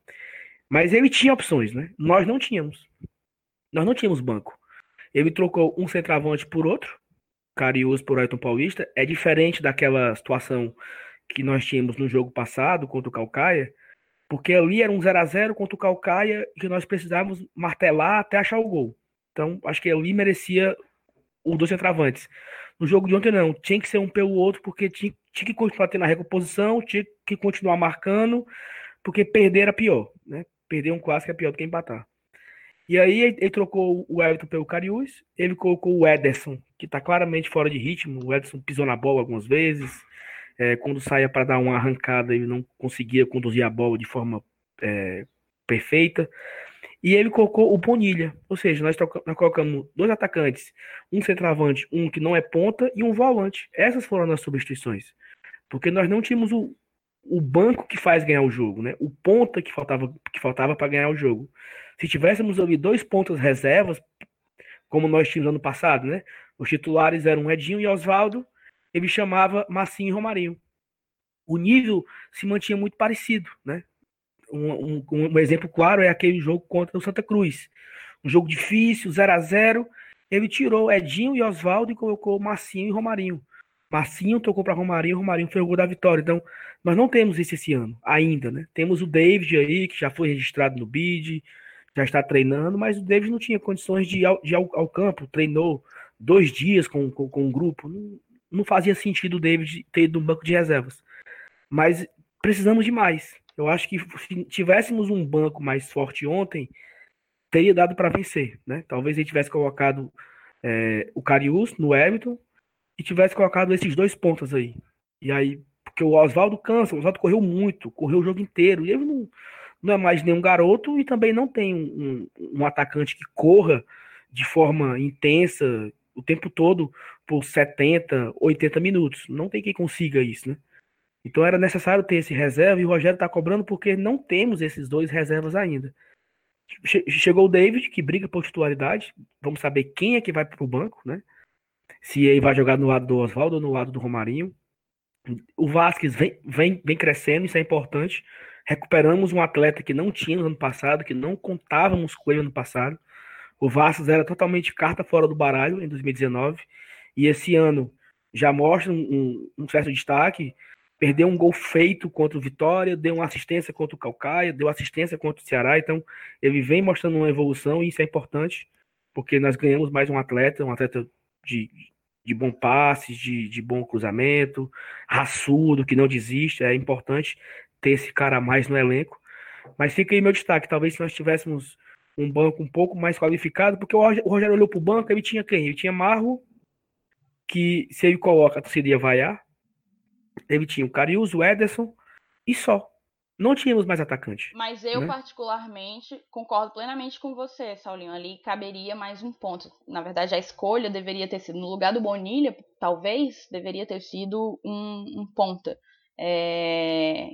Mas ele tinha opções, né? Nós não tínhamos. Nós não tínhamos banco. Ele trocou um centroavante por outro, Carius por Ayrton Paulista. É diferente daquela situação que nós tínhamos no jogo passado contra o Calcaia, porque ali era um 0 a 0 contra o Calcaia que nós precisávamos martelar até achar o gol. Então, acho que ali merecia os dois centravantes. No jogo de ontem, não. Tinha que ser um pelo outro, porque tinha, tinha que continuar tendo a recomposição, tinha que continuar marcando, porque perder era pior. Né? Perder um clássico é pior do que empatar. E aí ele, trocou o Everton pelo Cariús, ele colocou o Ederson, que está claramente fora de ritmo. O Ederson pisou na bola algumas vezes, é, quando saía para dar uma arrancada, ele não conseguia conduzir a bola de forma é, perfeita. E ele colocou o Bonilha, ou seja, nós, nós colocamos dois atacantes, um centroavante, um que não é ponta e um volante. Essas foram as substituições, porque nós não tínhamos o, o banco que faz ganhar o jogo, né? O ponta que faltava que faltava para ganhar o jogo. Se tivéssemos ali dois pontas reservas, como nós tínhamos ano passado, né? Os titulares eram Edinho e Oswaldo, ele chamava Massinho e Romarinho. O nível se mantinha muito parecido, né? Um, um, um, exemplo claro é aquele jogo contra o Santa Cruz. Um jogo difícil, 0 a 0 Ele tirou Edinho e Oswaldo e colocou Massinho e Romarinho. Massinho tocou para Romarinho, Romarinho foi o gol da vitória. Então, nós não temos isso esse ano, ainda, né? Temos o David aí, que já foi registrado no BID, já está treinando, mas o David não tinha condições de ir ao, de ir ao, ao campo, treinou dois dias com, com, com um grupo. Não, não fazia sentido o David ter ido no banco de reservas. Mas precisamos de mais. Eu acho que se tivéssemos um banco mais forte ontem, teria dado para vencer. Né? Talvez ele tivesse colocado é, o Carius no Everton e tivesse colocado esses dois pontos aí. E aí, porque o Oswaldo cansa, o Oswaldo correu muito, correu o jogo inteiro. E ele não, não é mais nenhum garoto e também não tem um, um, atacante que corra de forma intensa, o tempo todo por 70, 80 minutos. Não tem quem consiga isso, né? Então era necessário ter esse reserva e o Rogério está cobrando porque não temos esses dois reservas ainda. Chegou o David, que briga por titularidade. Vamos saber quem é que vai para o banco, né? Se ele vai jogar no lado do Oswaldo ou no lado do Romarinho. O Vasquez vem, vem, vem crescendo, isso é importante. Recuperamos um atleta que não tinha no ano passado, que não contávamos com ele no ano passado. O Vasco era totalmente carta fora do baralho em 2019 e esse ano já mostra um, um, certo destaque. Perdeu um gol feito contra o Vitória, deu uma assistência contra o Calcaia, deu assistência contra o Ceará. Então, ele vem mostrando uma evolução e isso é importante, porque nós ganhamos mais um atleta, um atleta de, de bom passe, de, de bom cruzamento, raçudo, que não desiste. É importante ter esse cara a mais no elenco. Mas fica aí meu destaque. Talvez se nós tivéssemos um banco um pouco mais qualificado, porque o Rogério olhou para o banco, ele tinha quem? Ele tinha Marro, que se ele coloca, a torcida ia vaiar. ele tinha o Carius, o Ederson e só. Não tínhamos mais atacante. Mas eu, né? particularmente, concordo plenamente com você, Saulinho. Ali caberia mais um ponto. Na verdade, a escolha deveria ter sido, no lugar do Bonilha, talvez, deveria ter sido um, um ponta. É...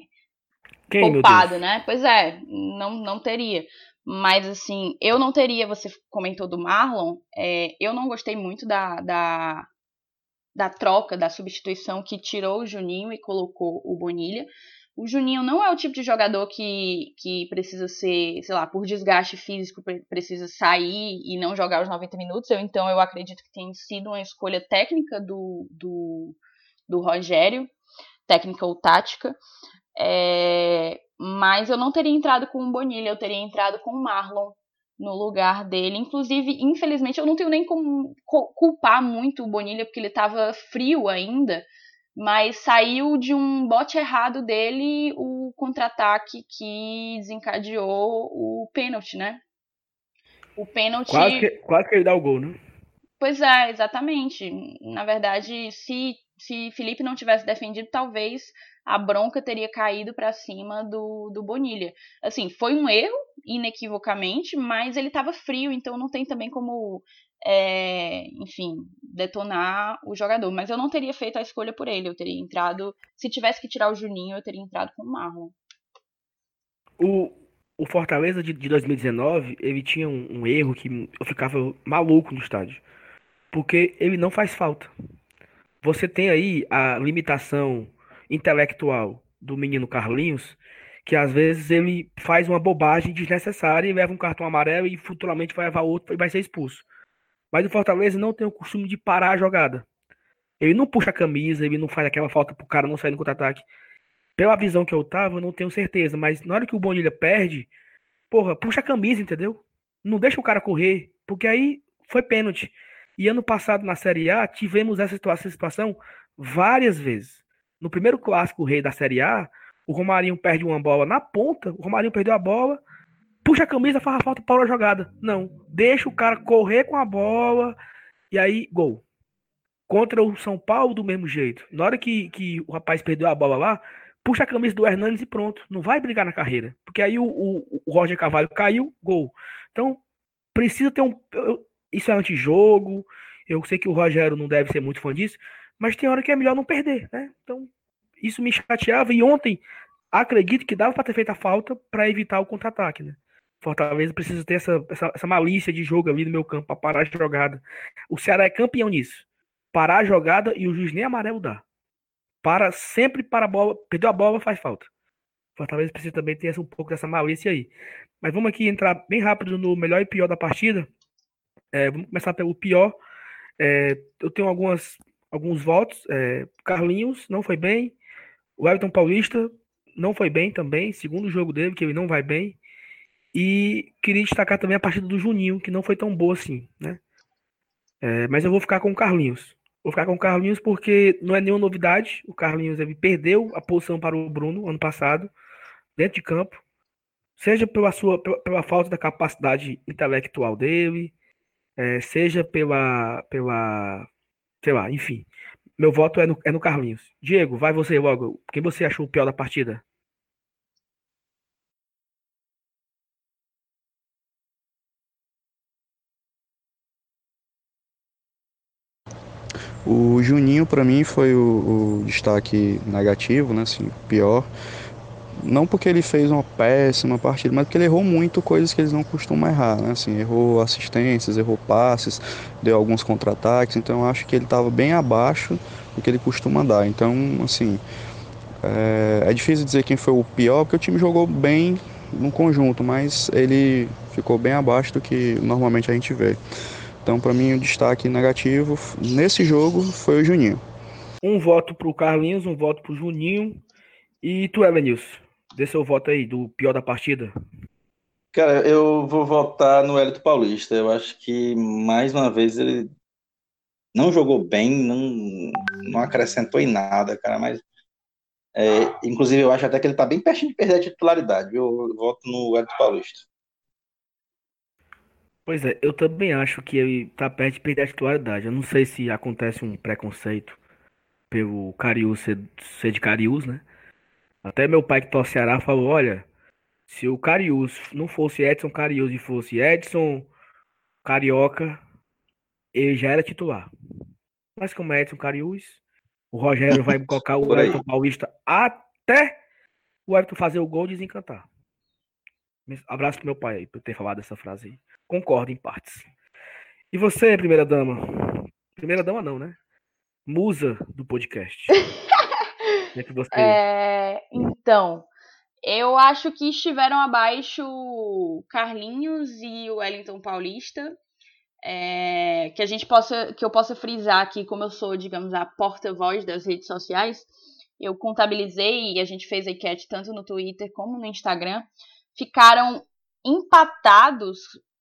Quem, poupado, né? Pois é, não, não teria. Mas, assim, eu não teria, você comentou do Marlon, é, eu não gostei muito da, da, da troca, da substituição que tirou o Juninho e colocou o Bonilha. O Juninho não é o tipo de jogador que, que precisa ser, sei lá, por desgaste físico, precisa sair e não jogar os 90 minutos. Eu, então, eu acredito que tem sido uma escolha técnica do, do, do Rogério, técnica ou tática. É, mas eu não teria entrado com o Bonilha, eu teria entrado com o Marlon no lugar dele. Inclusive, infelizmente, eu não tenho nem como culpar muito o Bonilha, porque ele estava frio ainda, mas saiu de um bote errado dele o contra-ataque que desencadeou o pênalti, né? O pênalti. Quase que, quase que ele dá o gol, né? Pois é, exatamente. Na verdade, se, se Felipe não tivesse defendido, talvez a bronca teria caído para cima do, do Bonilha. Assim, foi um erro, inequivocamente, mas ele estava frio, então não tem também como, é, enfim, detonar o jogador. Mas eu não teria feito a escolha por ele, eu teria entrado. Se tivesse que tirar o Juninho, eu teria entrado com o Marlon. O, o Fortaleza de, de 2019, ele tinha um, um erro que eu ficava maluco no estádio. Porque ele não faz falta. Você tem aí a limitação intelectual do menino Carlinhos, que às vezes ele faz uma bobagem desnecessária e leva um cartão amarelo e futuramente vai levar outro e vai ser expulso. Mas o Fortaleza não tem o costume de parar a jogada. Ele não puxa a camisa, ele não faz aquela falta pro cara não sair no contra-ataque. Pela visão que eu tava, eu não tenho certeza, mas na hora que o Bonilha perde, porra, puxa a camisa, entendeu? Não deixa o cara correr, porque aí foi pênalti. E ano passado na Série A tivemos essa situação várias vezes. No primeiro clássico rei da Série A, o Romarinho perde uma bola na ponta, o Romarinho perdeu a bola, puxa a camisa, faz a falta para a jogada. Não, deixa o cara correr com a bola e aí gol. Contra o São Paulo do mesmo jeito. Na hora que, que o rapaz perdeu a bola lá, puxa a camisa do Hernandes e pronto. Não vai brigar na carreira. Porque aí o, o, o Roger Cavalho caiu, gol. Então, precisa ter um. Isso é antijogo. Eu sei que o Rogério não deve ser muito fã disso, mas tem hora que é melhor não perder, né? Então, isso me chateava. E ontem, acredito que dava para ter feito a falta para evitar o contra-ataque, né? Fortaleza precisa ter essa, essa, essa, malícia de jogo ali no meu campo para parar a jogada. O Ceará é campeão nisso. Parar a jogada e o juiz nem amarelo dá. Para sempre para a bola, perdeu a bola, faz falta. Fortaleza precisa também ter essa, um pouco dessa malícia aí. Mas vamos aqui entrar bem rápido no melhor e pior da partida. É, vamos começar pelo pior. É, eu tenho algumas alguns votos. É, Carlinhos não foi bem. O Everton Paulista não foi bem também. Segundo jogo dele, que ele não vai bem. E queria destacar também a partida do Juninho, que não foi tão boa assim, né? É, mas eu vou ficar com o Carlinhos. Vou ficar com o Carlinhos porque não é nenhuma novidade. O Carlinhos ele perdeu a posição para o Bruno ano passado, dentro de campo. Seja pela sua pela, pela falta da capacidade intelectual dele, é, seja pela, pela sei lá, enfim. Meu voto é no, é no Carlinhos. Diego, vai você logo. Quem você achou o pior da partida? O Juninho, para mim, foi o, o, destaque negativo, né? Assim, pior. Não porque ele fez uma péssima partida, mas porque ele errou muito coisas que eles não costumam errar, né? Assim, errou assistências, errou passes, deu alguns contra-ataques, então eu acho que ele estava bem abaixo do que ele costuma dar. Então, assim, é, é difícil dizer quem foi o pior, porque o time jogou bem no conjunto, mas ele ficou bem abaixo do que normalmente a gente vê. Então, para mim, o destaque negativo nesse jogo foi o Juninho. Um voto para o Carlinhos, um voto para o Juninho. E tu, Elenilson? Dê seu voto aí do pior da partida. Cara, eu vou votar no Hélito Paulista. Eu acho que, mais uma vez, ele não jogou bem, não, não acrescentou em nada, cara, mas. É, inclusive, eu acho até que ele tá bem pertinho de perder a titularidade. Eu, eu voto no Hélito Paulista. Pois é, eu também acho que ele tá perto de perder a titularidade. Eu não sei se acontece um preconceito pelo Cariús ser, ser de Cariús, né? Até meu pai que torce Ceará falou, olha, se o Cariús não fosse Edson Cariús e fosse Edson Carioca, ele já era titular. Mas como é Edson Cariús, o Rogério vai colocar o Everton Paulista até o Everton fazer o gol e desencantar. Abraço pro meu pai aí, por ter falado essa frase aí. Concordo em partes. E você, primeira dama? Primeira dama não, né? Musa do podcast. é que você... É, então, eu acho que estiveram abaixo Carlinhos e o Wellington Paulista. É, que a gente possa, que eu possa frisar aqui, como eu sou, digamos, a porta-voz das redes sociais, eu contabilizei e a gente fez a enquete tanto no Twitter como no Instagram, ficaram empatados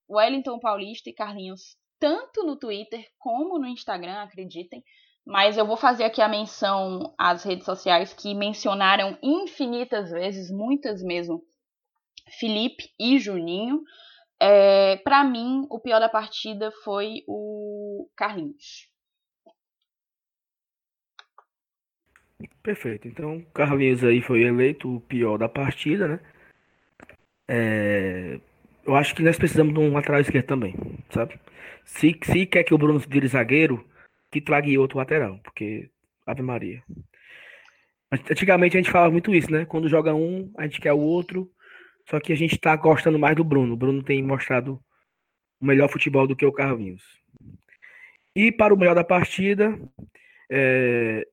Wellington Paulista e Carlinhos, tanto no Twitter como no Instagram, acreditem. Mas eu vou fazer aqui a menção às redes sociais que mencionaram infinitas vezes, muitas mesmo, Felipe e Juninho. É, para mim, o pior da partida foi o Carlinhos. Perfeito. Então, Carlinhos aí foi eleito o pior da partida, né? É, eu acho que nós precisamos de um lateral esquerdo também, sabe? Se, se quer que o Bruno vire zagueiro, que traga outro lateral, porque Ave Maria. Antigamente a gente falava muito isso, né? Quando joga um, a gente quer o outro. Só que a gente tá gostando mais do Bruno. O Bruno tem mostrado o melhor futebol do que o Carlinhos. E para o melhor da partida, é...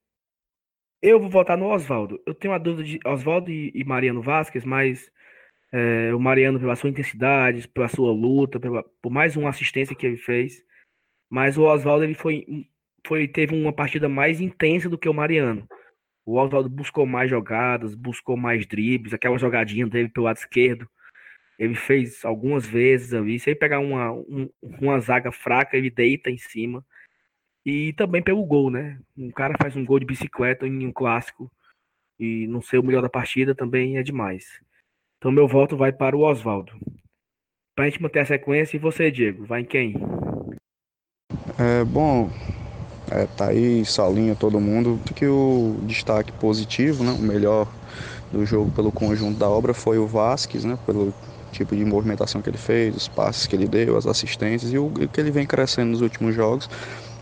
eu vou votar no Oswaldo. Eu tenho uma dúvida de Oswaldo e Mariano Vasquez, mas é... o Mariano pela sua intensidade, pela sua luta, pela... por mais uma assistência que ele fez. Mas o Oswaldo ele foi foi, teve uma partida mais intensa do que o Mariano. O Oswaldo buscou mais jogadas, buscou mais dribles, aquela jogadinha dele pelo lado esquerdo. Ele fez algumas vezes ali. Se ele pegar uma, um, uma zaga fraca, ele deita em cima. E também pelo gol, né? Um cara faz um gol de bicicleta em um clássico e não ser o melhor da partida também é demais. Então meu voto vai para o Oswaldo. Pra gente manter a sequência, e você, Diego, vai em quem? É, bom, é, tá aí, Salinha, todo mundo. Que o destaque positivo, né, o melhor do jogo pelo conjunto da obra foi o Vasquez, né, pelo tipo de movimentação que ele fez, os passes que ele deu, as assistências e o que ele vem crescendo nos últimos jogos.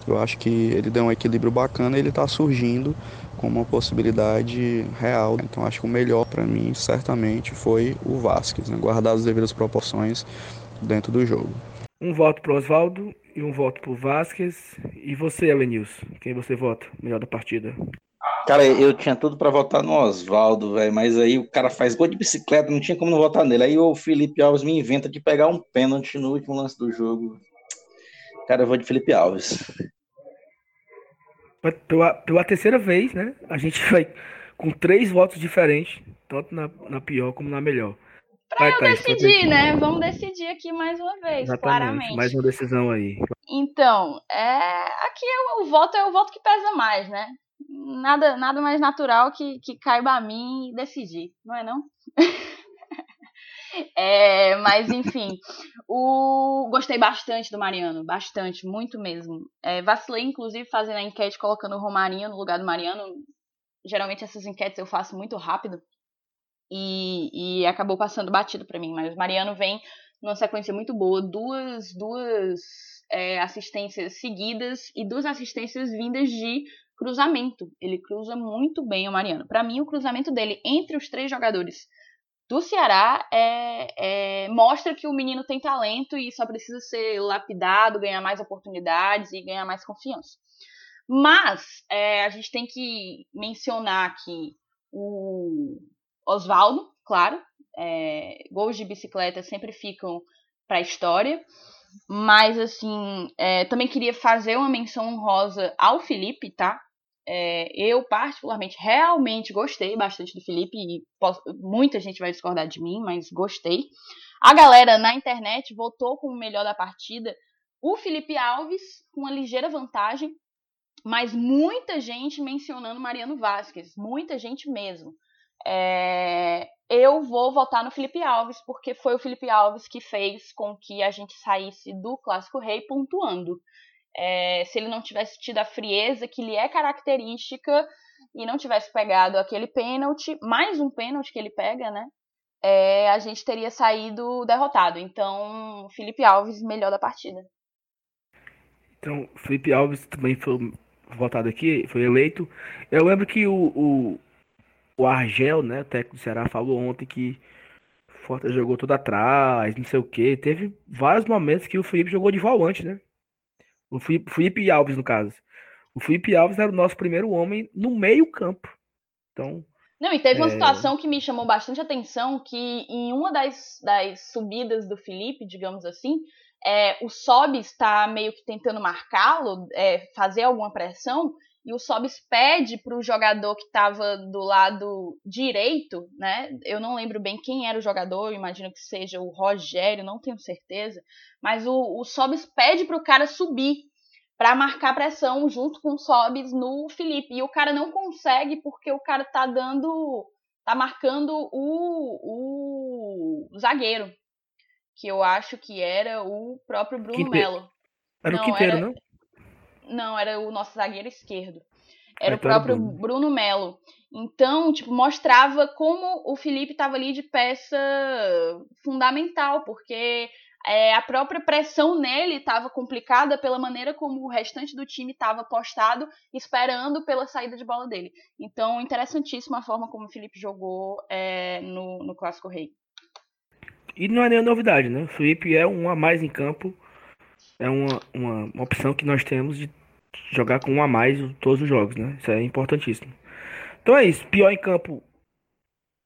Eu acho que ele deu um equilíbrio bacana e ele está surgindo como uma possibilidade real. Então acho que o melhor para mim certamente foi o Vasquez, né, guardar as devidas proporções dentro do jogo. Um voto para Oswaldo e um voto pro Vasquez. E você, Elenilson, quem você vota? Melhor da partida. Cara, eu tinha tudo para votar no Oswaldo, velho, mas aí o cara faz gol de bicicleta, não tinha como não votar nele. Aí o Felipe Alves me inventa de pegar um pênalti no último lance do jogo. Cara, eu vou de Felipe Alves. Pela, pela terceira vez, né? A gente vai com três votos diferentes, tanto na, na pior como na melhor. Pra vai, eu decidir, né? Vamos decidir aqui mais uma vez, Exatamente, claramente. Mais uma decisão aí. Então, é... aqui o, o voto é o voto que pesa mais, né? Nada, nada mais natural que, que caiba a mim decidir, não é não? é, mas enfim, o gostei bastante do Mariano, bastante, muito mesmo. É, vacilei, inclusive, fazendo a enquete colocando o Romarinho no lugar do Mariano. Geralmente essas enquetes eu faço muito rápido e, e acabou passando batido para mim. Mas o Mariano vem numa sequência muito boa, duas, duas é, assistências seguidas e duas assistências vindas de cruzamento. Ele cruza muito bem o Mariano. Para mim, o cruzamento dele entre os três jogadores do Ceará é, é, mostra que o menino tem talento e só precisa ser lapidado, ganhar mais oportunidades e ganhar mais confiança. Mas é, a gente tem que mencionar aqui o, Oswaldo, claro. É, gols de bicicleta sempre ficam para a história. Mas, assim, é, também queria fazer uma menção honrosa ao Felipe, tá? É, eu, particularmente, realmente gostei bastante do Felipe. E posso, muita gente vai discordar de mim, mas gostei. A galera na internet votou como o melhor da partida o Felipe Alves, com uma ligeira vantagem. Mas muita gente mencionando Mariano Vasquez. Muita gente mesmo. É, eu vou votar no Felipe Alves, porque foi o Felipe Alves que fez com que a gente saísse do Clássico Rei pontuando. É, se ele não tivesse tido a frieza que lhe é característica e não tivesse pegado aquele pênalti, mais um pênalti que ele pega, né? É, a gente teria saído derrotado. Então, Felipe Alves, melhor da partida. Então, Felipe Alves também foi votado aqui, foi eleito. Eu lembro que o, o, o Argel, né, o técnico do Ceará, falou ontem que Forta jogou tudo atrás, não sei o que. Teve vários momentos que o Felipe jogou de volante, né? O Felipe, Alves, no caso. O Felipe Alves era o nosso primeiro homem no meio-campo. Então. Não, e teve uma é... situação que me chamou bastante atenção, que em uma das, das subidas do Felipe, digamos assim, é, o Sob está meio que tentando marcá-lo, é, fazer alguma pressão, e o Sobis pede para o jogador que estava do lado direito, né? Eu não lembro bem quem era o jogador, imagino que seja o Rogério, não tenho certeza. Mas o, o Sobis pede para o cara subir para marcar pressão junto com o Sobis no Felipe. E o cara não consegue porque o cara tá dando. tá marcando o, o zagueiro. Que eu acho que era o próprio Bruno Quinte... Melo. Era não, o Quinteiro, era... não? Não, era o nosso zagueiro esquerdo. Era o próprio Bruno. Bruno Melo. Então, tipo, mostrava como o Felipe estava ali de peça fundamental, porque é, a própria pressão nele estava complicada pela maneira como o restante do time estava postado, esperando pela saída de bola dele. Então, interessantíssima a forma como o Felipe jogou é, no, no Clássico Rei. E não é nenhuma novidade, né? O Felipe é um a mais em campo é uma, uma, uma, opção que nós temos de jogar com um a mais todos os jogos, né? Isso é importantíssimo. Então é isso. Pior em campo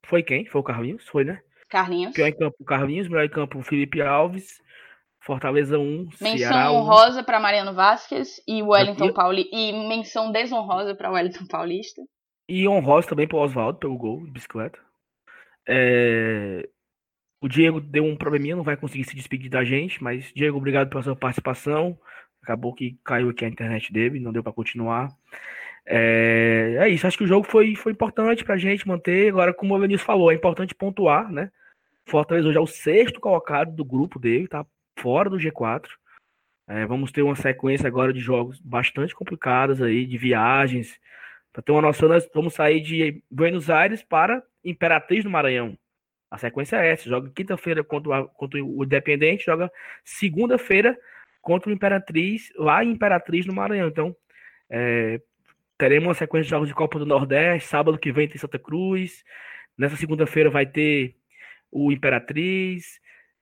foi quem? Foi o Carlinhos? Foi, né? Carlinhos. Pior em campo, Carlinhos. Melhor em campo, Felipe Alves. Fortaleza 1, Menção Ceará 1. honrosa para Mariano Vasquez e Wellington Paulista. E menção desonrosa para Wellington Paulista. E honrosa também para Oswaldo, pelo gol de bicicleta. É... O Diego deu um probleminha, não vai conseguir se despedir da gente, mas Diego, obrigado pela sua participação. Acabou que caiu aqui a internet dele, não deu para continuar. É, é, isso, acho que o jogo foi, foi importante pra gente manter. Agora, como o Vinícius falou, é importante pontuar, né? Fortaleza hoje é o sexto colocado do grupo dele, tá fora do G4. É, vamos ter uma sequência agora de jogos bastante complicadas aí, de viagens. Para ter uma noção, nós vamos sair de Buenos Aires para Imperatriz do Maranhão. A sequência é essa: joga quinta-feira contra, contra o Independente, joga segunda-feira contra o Imperatriz, lá em Imperatriz, no Maranhão. Então, é, teremos uma sequência de jogos de Copa do Nordeste. Sábado que vem tem Santa Cruz. Nessa segunda-feira vai ter o Imperatriz.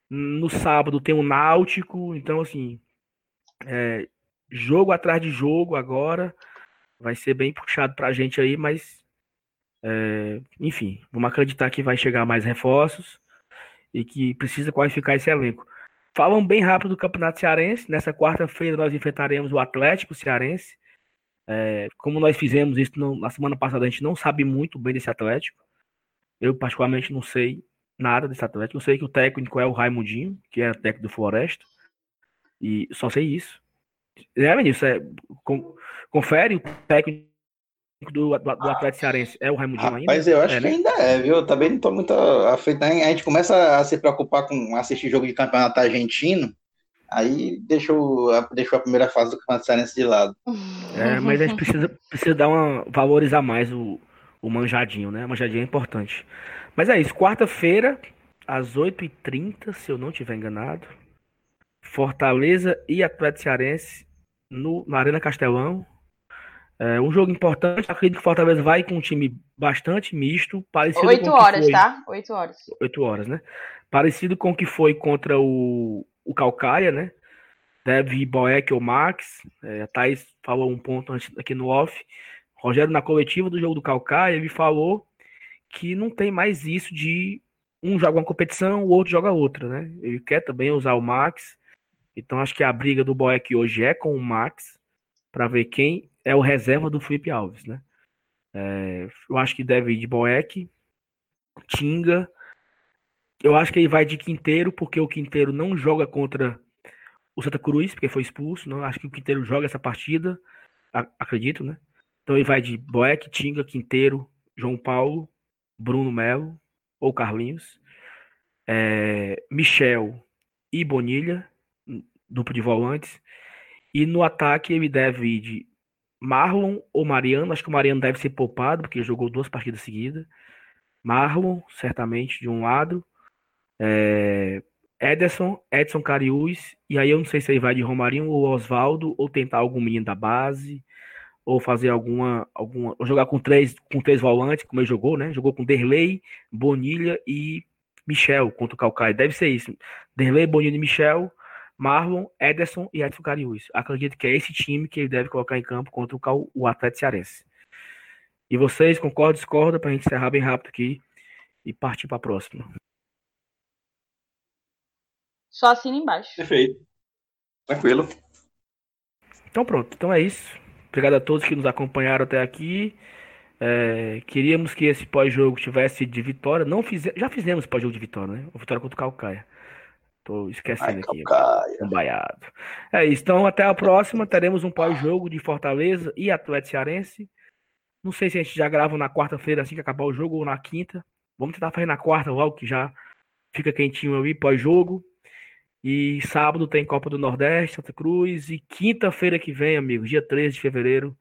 No sábado tem o Náutico. Então, assim, é, jogo atrás de jogo agora. Vai ser bem puxado pra gente aí, mas é, enfim, vamos acreditar que vai chegar mais reforços e que precisa qualificar esse elenco. Falam bem rápido do Campeonato Cearense. Nessa quarta-feira nós enfrentaremos o Atlético Cearense. É, como nós fizemos isso no, na semana passada, a gente não sabe muito bem desse Atlético. Eu, particularmente, não sei nada desse Atlético. Eu sei que o técnico é o Raimundinho, que é técnico do Floresta. E só sei isso. É, Vinícius, é, confere o técnico do, do, do Atlético Cearense é o Raimundinho ainda? Mas eu acho é, que né? ainda é, viu? Eu também não tô muito afeito. A gente começa a se preocupar com assistir jogo de campeonato argentino, aí deixou, deixou a primeira fase do campeonato cearense de lado. É, mas a gente precisa, precisa dar uma, valorizar mais o, o manjadinho, né? O manjadinho é importante. Mas é isso, quarta-feira, às 8h30, se eu não estiver enganado, Fortaleza e Atlético Cearense no, na Arena Castelão, é um jogo importante. Acredito que o Fortaleza vai com um time bastante misto. Parecido Oito horas, foi... tá? Oito horas. Oito horas, né? Parecido com o que foi contra o, o Calcaia, né? Deve ir Boeck ou Max. É, a Thaís falou um ponto aqui no off. Rogério, na coletiva do jogo do Calcaia, ele falou que não tem mais isso de um joga uma competição, o outro joga outra, né? Ele quer também usar o Max. Então acho que a briga do Boeck hoje é com o Max para ver quem é o reserva do Felipe Alves, né? É, eu acho que deve ir de Boeck, Tinga. Eu acho que ele vai de Quinteiro, porque o Quinteiro não joga contra o Santa Cruz, porque foi expulso. Não acho que o Quinteiro joga essa partida, acredito, né? Então ele vai de Boeck, Tinga, Quinteiro, João Paulo, Bruno Melo ou Carlinhos, é, Michel e Bonilha, duplo de volantes. E no ataque ele deve ir de Marlon ou Mariano. Acho que o Mariano deve ser poupado, porque jogou duas partidas seguidas. Marlon, certamente, de um lado. É... Ederson, Edson Cariús. E aí eu não sei se ele vai de Romarinho ou Oswaldo, ou tentar algum menino da base, ou fazer alguma. alguma ou jogar com três, com três volantes, como ele jogou, né? Jogou com Derlei, Bonilha e Michel contra o Calcaia. Deve ser isso. Derlei, Bonilha e Michel. Marlon, Ederson e Edson Cariús. Acredito que é esse time que ele deve colocar em campo contra o, o Atlético Cearense. E vocês concordam, discordam, para a gente encerrar bem rápido aqui e partir para a próxima. Só assina embaixo. Perfeito. Tranquilo. Então pronto, então é isso. Obrigado a todos que nos acompanharam até aqui. É, queríamos que esse pós-jogo tivesse de vitória. Não fize... Já fizemos pós-jogo de vitória, né? O vitória contra o Calcaia. Tô esquecendo Ai, aqui. Cambaiado. É isso. Então, até a próxima. Teremos um pós-jogo de Fortaleza e Atlético Cearense. Não sei se a gente já grava na quarta-feira, assim que acabar o jogo, ou na quinta. Vamos tentar fazer na quarta logo, que já fica quentinho ali pós-jogo. E sábado tem Copa do Nordeste, Santa Cruz. E quinta-feira que vem, amigos, dia 13 de fevereiro,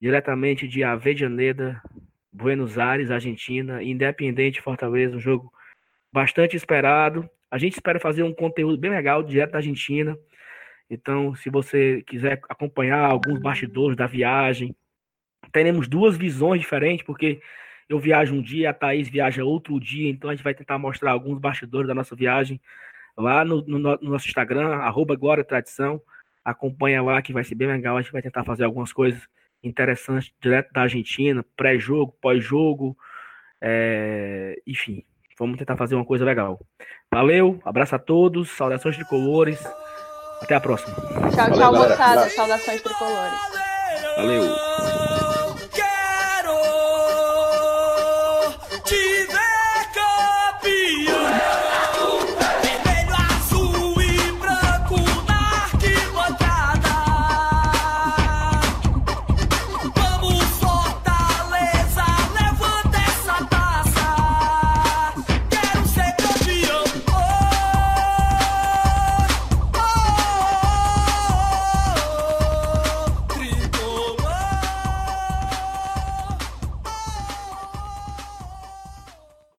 diretamente de Avejaneda, Buenos Aires, Argentina, Independente Fortaleza, um jogo bastante esperado. A gente espera fazer um conteúdo bem legal direto da Argentina. Então, se você quiser acompanhar alguns bastidores da viagem, teremos duas visões diferentes, porque eu viajo um dia, a Thaís viaja outro dia, então a gente vai tentar mostrar alguns bastidores da nossa viagem lá no, no, no nosso Instagram, arroba Glória Tradição. Acompanha lá que vai ser bem legal. A gente vai tentar fazer algumas coisas interessantes direto da Argentina, pré-jogo, pós-jogo, é... enfim. Vamos tentar fazer uma coisa legal. Valeu, abraço a todos, saudações tricolores. Até a próxima. Tchau, tchau, moçada. Saudações tricolores. Valeu.